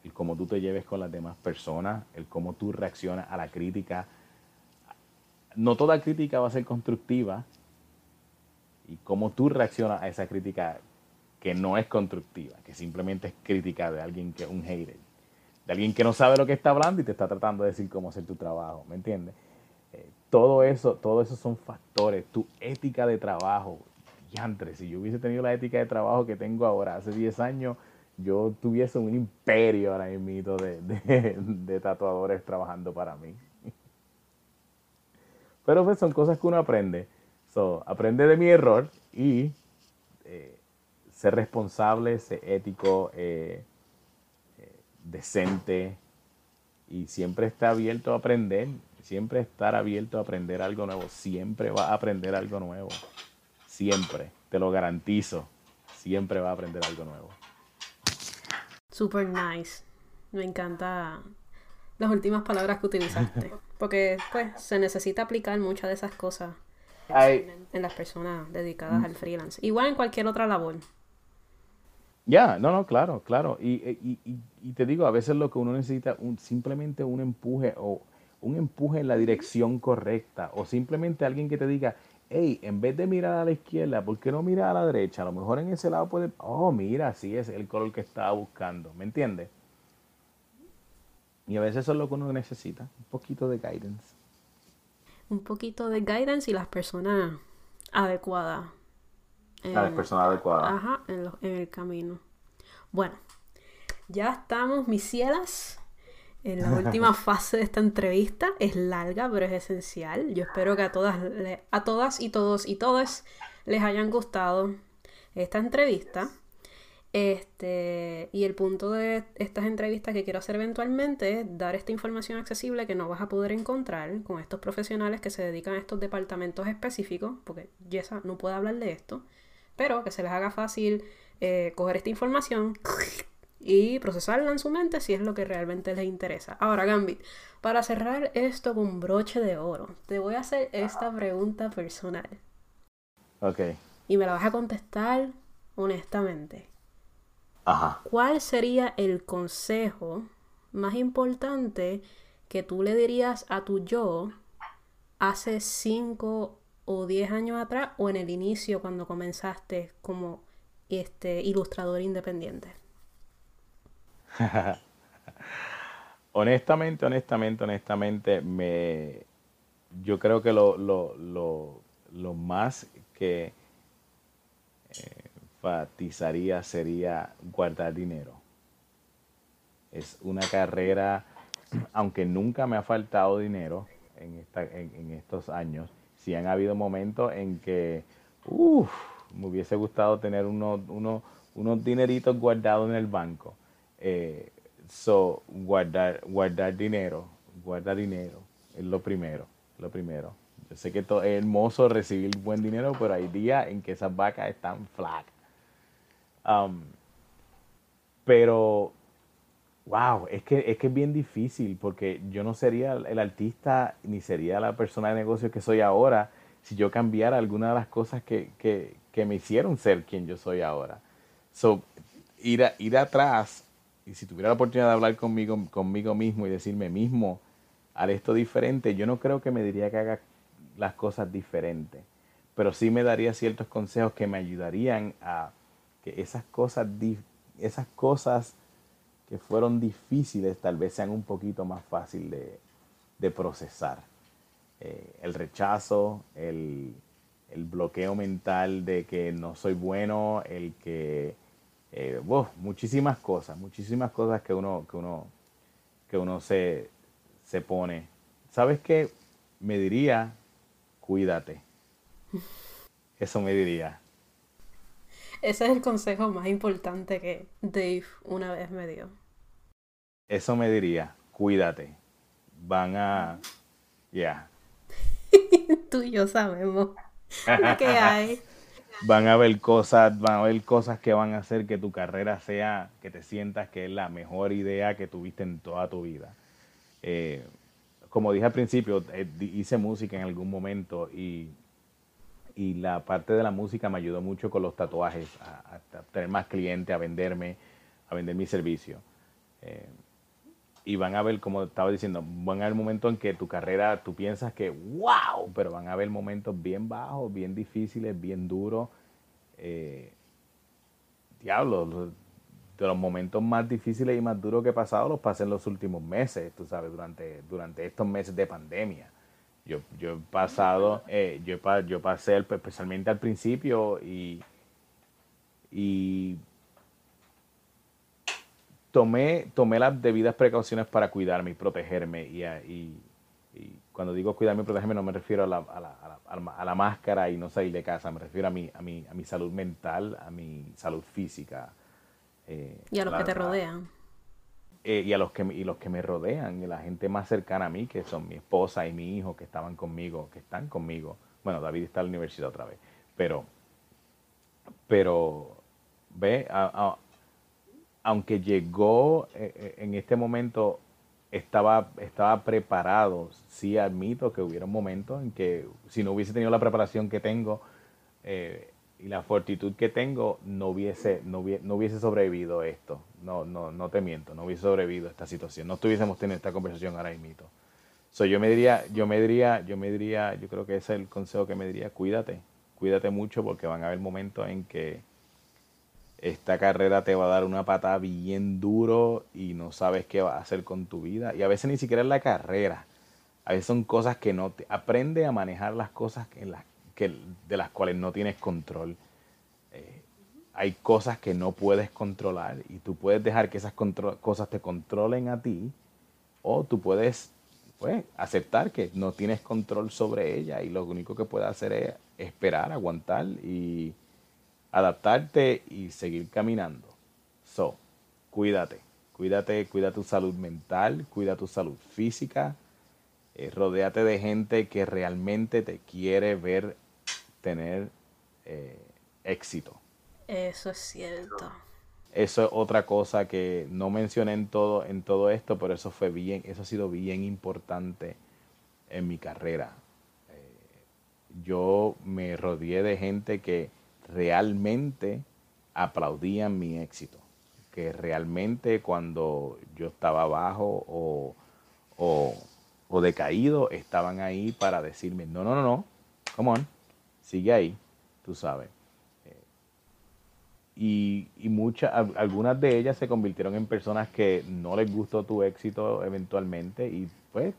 el cómo tú te lleves con las demás personas, el cómo tú reaccionas a la crítica. No toda crítica va a ser constructiva y cómo tú reaccionas a esa crítica que no es constructiva, que simplemente es crítica de alguien que es un hater, de alguien que no sabe lo que está hablando y te está tratando de decir cómo hacer tu trabajo, ¿me entiendes? Eh, todo eso, todo eso son factores, tu ética de trabajo, si yo hubiese tenido la ética de trabajo que tengo ahora, hace 10 años, yo tuviese un imperio ahora mismo de, de, tatuadores trabajando para mí. Pero pues son cosas que uno aprende. So, aprende de mi error y eh, ser responsable, ser ético, eh, eh, decente y siempre estar abierto a aprender. Siempre estar abierto a aprender algo nuevo. Siempre va a aprender algo nuevo. Siempre, te lo garantizo. Siempre va a aprender algo nuevo. Super nice. Me encanta las últimas palabras que utilizaste. Porque pues se necesita aplicar muchas de esas cosas en las personas dedicadas mm. al freelance. Igual en cualquier otra labor. Ya, no, no, claro, claro. Y, y, te digo, a veces lo que uno necesita un, simplemente un empuje o un empuje en la dirección correcta o simplemente alguien que te diga, hey, en vez de mirar a la izquierda, ¿por qué no mirar a la derecha? A lo mejor en ese lado puede, oh, mira, así es el color que estaba buscando, ¿me entiendes? Y a veces eso es lo que uno necesita, un poquito de guidance. Un poquito de guidance y las personas adecuadas. las personas adecuadas. Ajá, en, en el camino. Bueno, ya estamos, mis cielas en la última fase de esta entrevista. Es larga, pero es esencial. Yo espero que a todas, a todas y todos y todas les hayan gustado esta entrevista. Este, y el punto de estas entrevistas que quiero hacer eventualmente es dar esta información accesible que no vas a poder encontrar con estos profesionales que se dedican a estos departamentos específicos, porque Yesa no puede hablar de esto, pero que se les haga fácil eh, coger esta información y procesarla en su mente si es lo que realmente les interesa. Ahora, Gambit, para cerrar esto con broche de oro, te voy a hacer esta pregunta personal. Ok. Y me la vas a contestar honestamente. Ajá. ¿Cuál sería el consejo más importante que tú le dirías a tu yo hace 5 o 10 años atrás o en el inicio cuando comenzaste como este ilustrador independiente? honestamente, honestamente, honestamente, me, yo creo que lo, lo, lo, lo más que eh, enfatizaría sería guardar dinero. Es una carrera, aunque nunca me ha faltado dinero en, esta, en, estos años, sí han habido momentos en que, uff, me hubiese gustado tener unos, unos, unos dineritos guardados en el banco. Eh, so, guardar, guardar dinero, guardar dinero es lo primero, lo primero. Yo sé que es hermoso recibir buen dinero, pero hay días en que esas vacas están flacas. Um, pero Wow, es que, es que es bien difícil porque yo no sería el artista ni sería la persona de negocio que soy ahora si yo cambiara alguna de las cosas que, que, que me hicieron ser quien yo soy ahora. So, ir, ir atrás y si tuviera la oportunidad de hablar conmigo, conmigo mismo y decirme mismo, haré esto diferente, yo no creo que me diría que haga las cosas diferentes, pero sí me daría ciertos consejos que me ayudarían a que esas cosas, esas cosas que fueron difíciles tal vez sean un poquito más fácil de, procesar. Eh, el rechazo, el, bloqueo mental de que no soy bueno, el que, eh, muchísimas cosas, muchísimas cosas que uno, que uno, que uno se, se pone. ¿Sabes qué? Me diría, cuídate. Eso me diría. Ese es el consejo más importante que Dave una vez me dio. Eso me diría, cuídate. Van a... Ya. Tú y yo sabemos que hay. Van a ver cosas, van a ver cosas que van a hacer que tu carrera sea, que te sientas que es la mejor idea que tuviste en toda tu vida. Eh, como dije al principio, eh, hice música en algún momento y y la parte de la música me ayudó mucho con los tatuajes, a, tener más clientes, a venderme, a vender mi servicio. Eh, y van a ver, como estaba diciendo, van a haber momentos en que tu carrera, tú piensas que, wow, pero van a haber momentos bien bajos, bien difíciles, bien duros. Eh, diablo, de los momentos más difíciles y más duros que he pasado los pasé en los últimos meses, tú sabes, durante, durante estos meses de pandemia. Yo, yo he pasado, eh, yo, yo pasé especialmente al principio y, y tomé, tomé las debidas precauciones para cuidarme y protegerme. Y, y, cuando digo cuidarme y protegerme no me refiero a la, a, la, a, la, máscara y no salir de casa, me refiero a mi, a mi, a mi salud mental, a mi salud física. Eh, y a los que te rodean. Eh, y a los que y los que me rodean y la gente más cercana a mí que son mi esposa y mi hijo que estaban conmigo que están conmigo bueno David está en la universidad otra vez pero pero ve aunque llegó eh, eh, en este momento estaba estaba preparado sí admito que hubiera momentos en que si no hubiese tenido la preparación que tengo y la fortitud que tengo no hubiese, no hubiese, sobrevivido esto. No, no, no te miento, no hubiese sobrevivido esta situación. No estuviésemos teniendo esta conversación ahora mismo. So, yo me diría, yo me diría, yo me diría, yo creo que ese es el consejo que me diría, cuídate, cuídate mucho porque van a haber momentos en que esta carrera te va a dar una patada bien duro y no sabes qué va a hacer con tu vida. Y a veces ni siquiera es la carrera. A veces son cosas que no te... Aprende a manejar las cosas las que, de las cuales no tienes control. Eh, hay cosas que no puedes controlar y tú puedes dejar que esas cosas te controlen a ti o tú puedes pues, aceptar que no tienes control sobre ella y lo único que puedes hacer es esperar, aguantar y adaptarte y seguir caminando. So, cuídate, cuídate, cuida tu salud mental, cuida tu salud física, eh, rodéate de gente que realmente te quiere ver tener eh, éxito. Eso es cierto. Eso es otra cosa que no mencioné en todo, en todo esto, pero eso fue bien, eso ha sido bien importante en mi carrera. Eh, yo me rodeé de gente que realmente aplaudían mi éxito, que realmente cuando yo estaba abajo o, o, o decaído estaban ahí para decirme, no, no, no, no, come on, sigue ahí, tú sabes. Eh, y, y muchas, algunas de ellas se convirtieron en personas que no les gustó tu éxito eventualmente y pues,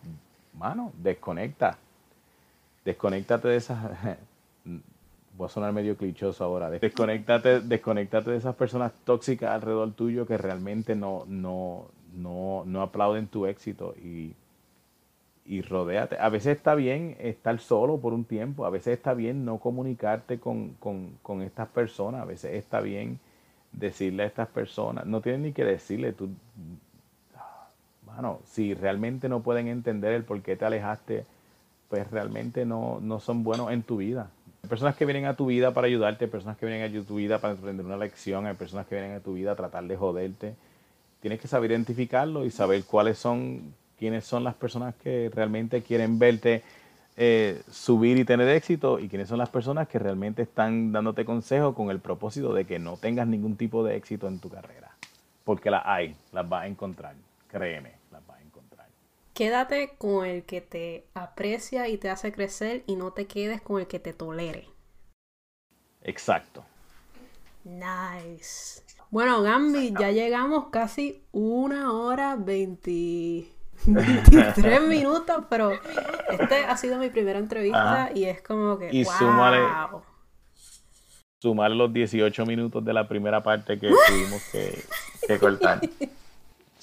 mano, desconecta. Desconéctate de esas, voy a sonar medio clichoso ahora, desconéctate, desconéctate de esas personas tóxicas alrededor tuyo que realmente no, no, no, no aplauden tu éxito y, y rodéate. A veces está bien estar solo por un tiempo, a veces está bien no comunicarte con, con, con estas personas, a veces está bien decirle a estas personas, no tienes ni que decirle, tú, bueno, si realmente no pueden entender el por qué te alejaste, pues realmente no, no son buenos en tu vida. Hay personas que vienen a tu vida para ayudarte, hay personas que vienen a tu vida para aprender una lección, hay personas que vienen a tu vida a tratar de joderte. Tienes que saber identificarlo y saber cuáles son, quiénes son las personas que realmente quieren verte eh, subir y tener éxito y quiénes son las personas que realmente están dándote consejos con el propósito de que no tengas ningún tipo de éxito en tu carrera. Porque las hay, las vas a encontrar, créeme, las vas a encontrar. Quédate con el que te aprecia y te hace crecer y no te quedes con el que te tolere. Exacto. Nice. Bueno, Gambi, ya llegamos casi una hora 20 23 minutos, pero este ha sido mi primera entrevista y es como que. Y wow. súmale, sumar los 18 minutos de la primera parte que tuvimos que, que cortar.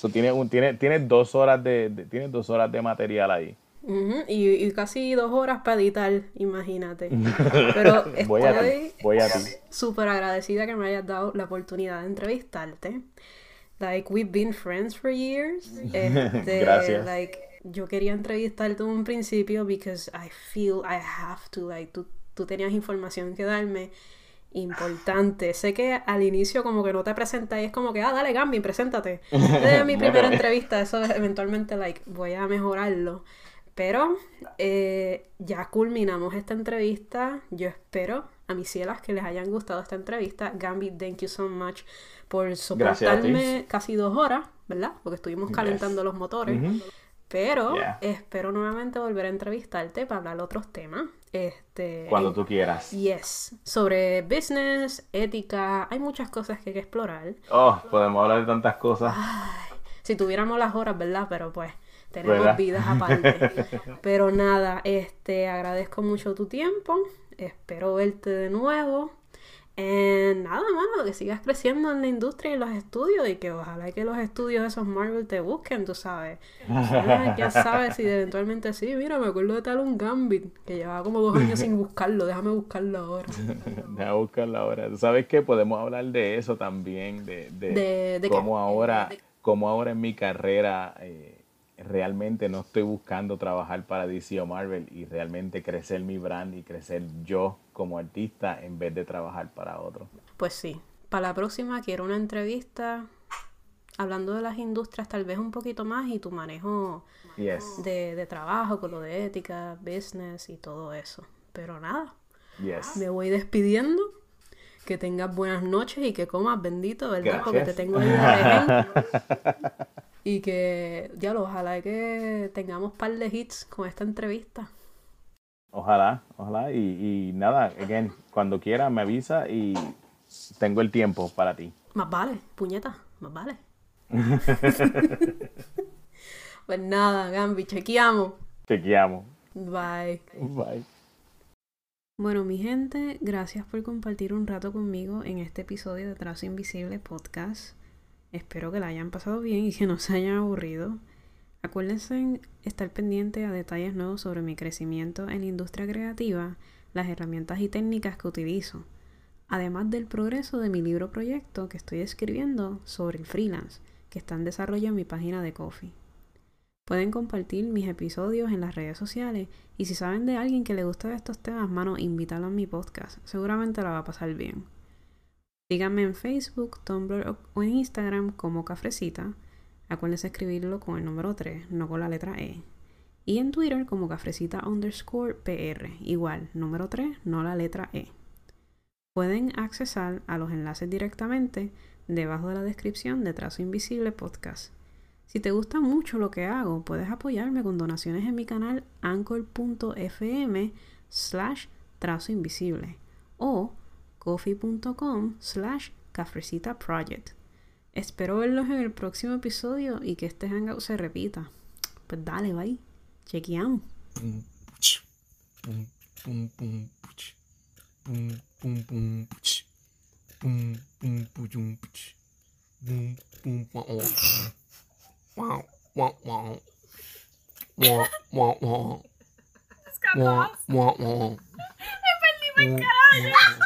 So, tiene, un, tiene, tiene, dos horas de, de, tiene dos horas de material ahí. Uh -huh. y, y, casi dos horas para editar, imagínate. Pero estoy súper agradecida que me hayas dado la oportunidad de entrevistarte. Like, we've been friends for years. Este, Gracias. Like, yo quería entrevistarte en un principio because I feel I have to. Like, tú, tú tenías información que darme importante. Sé que al inicio como que no te presentas y es como que, ah, dale, Gambi, preséntate. Es mi primera entrevista, eso eventualmente, like, voy a mejorarlo. Pero eh, ya culminamos esta entrevista. Yo espero a mis cielas que les hayan gustado esta entrevista. Gambi, thank you so much por soportarme casi dos horas, ¿verdad? Porque estuvimos calentando yes. los motores. Mm -hmm. Pero yeah. espero nuevamente volver a entrevistarte para hablar de otros temas. Este, Cuando tú quieras. Yes. Sobre business, ética, hay muchas cosas que hay que explorar. Oh, podemos hablar de tantas cosas. Ay, si tuviéramos las horas, ¿verdad? Pero pues tenemos ¿verdad? vidas aparte. Pero nada, este, agradezco mucho tu tiempo. Espero verte de nuevo. Eh, nada, mano, que sigas creciendo en la industria y en los estudios y que ojalá que los estudios de esos Marvel te busquen, tú sabes. Ya, ya sabes si eventualmente sí, mira, me acuerdo de tal un Gambit que llevaba como dos años sin buscarlo, déjame buscarlo ahora. déjame buscarlo ahora. ¿Tú sabes que podemos hablar de eso también? De, de, de, de cómo, ahora, cómo ahora en mi carrera... Eh, realmente no estoy buscando trabajar para DC o Marvel y realmente crecer mi brand y crecer yo como artista en vez de trabajar para otro. Pues sí, para la próxima quiero una entrevista hablando de las industrias tal vez un poquito más y tu manejo yes. de, de, trabajo con lo de ética, business y todo eso. Pero nada, yes. me voy despidiendo. Que tengas buenas noches y que comas bendito, ¿verdad? Gracias. Porque te tengo ahí Y que, ya lo, ojalá que tengamos par de hits con esta entrevista. Ojalá, ojalá. Y, y nada, again, cuando quiera me avisa y tengo el tiempo para ti. Más vale, puñeta, más vale. pues nada, Gambi, chequeamos. Chequeamos. Bye. Bye. Bueno, mi gente, gracias por compartir un rato conmigo en este episodio de Trazo Invisible Podcast. Espero que la hayan pasado bien y que no se hayan aburrido. Acuérdense estar pendiente a detalles nuevos sobre mi crecimiento en la industria creativa, las herramientas y técnicas que utilizo, además del progreso de mi libro proyecto que estoy escribiendo sobre el freelance, que está en desarrollo en mi página de Coffee. Pueden compartir mis episodios en las redes sociales y si saben de alguien que le gusta estos temas, mano, invítalo a mi podcast. Seguramente la va a pasar bien. Síganme en Facebook, Tumblr o en Instagram como Cafrecita. Acuérdense escribirlo con el número 3, no con la letra E. Y en Twitter como Cafrecita underscore PR. Igual, número 3, no la letra E. Pueden accesar a los enlaces directamente debajo de la descripción de Trazo Invisible Podcast. Si te gusta mucho lo que hago, puedes apoyarme con donaciones en mi canal anchor.fm slash trazo invisible o coffee.com slash Cafrecita Project. Espero verlos en el próximo episodio y que este hangout se repita. Pues dale, bye. Chequeamos. Me perdí.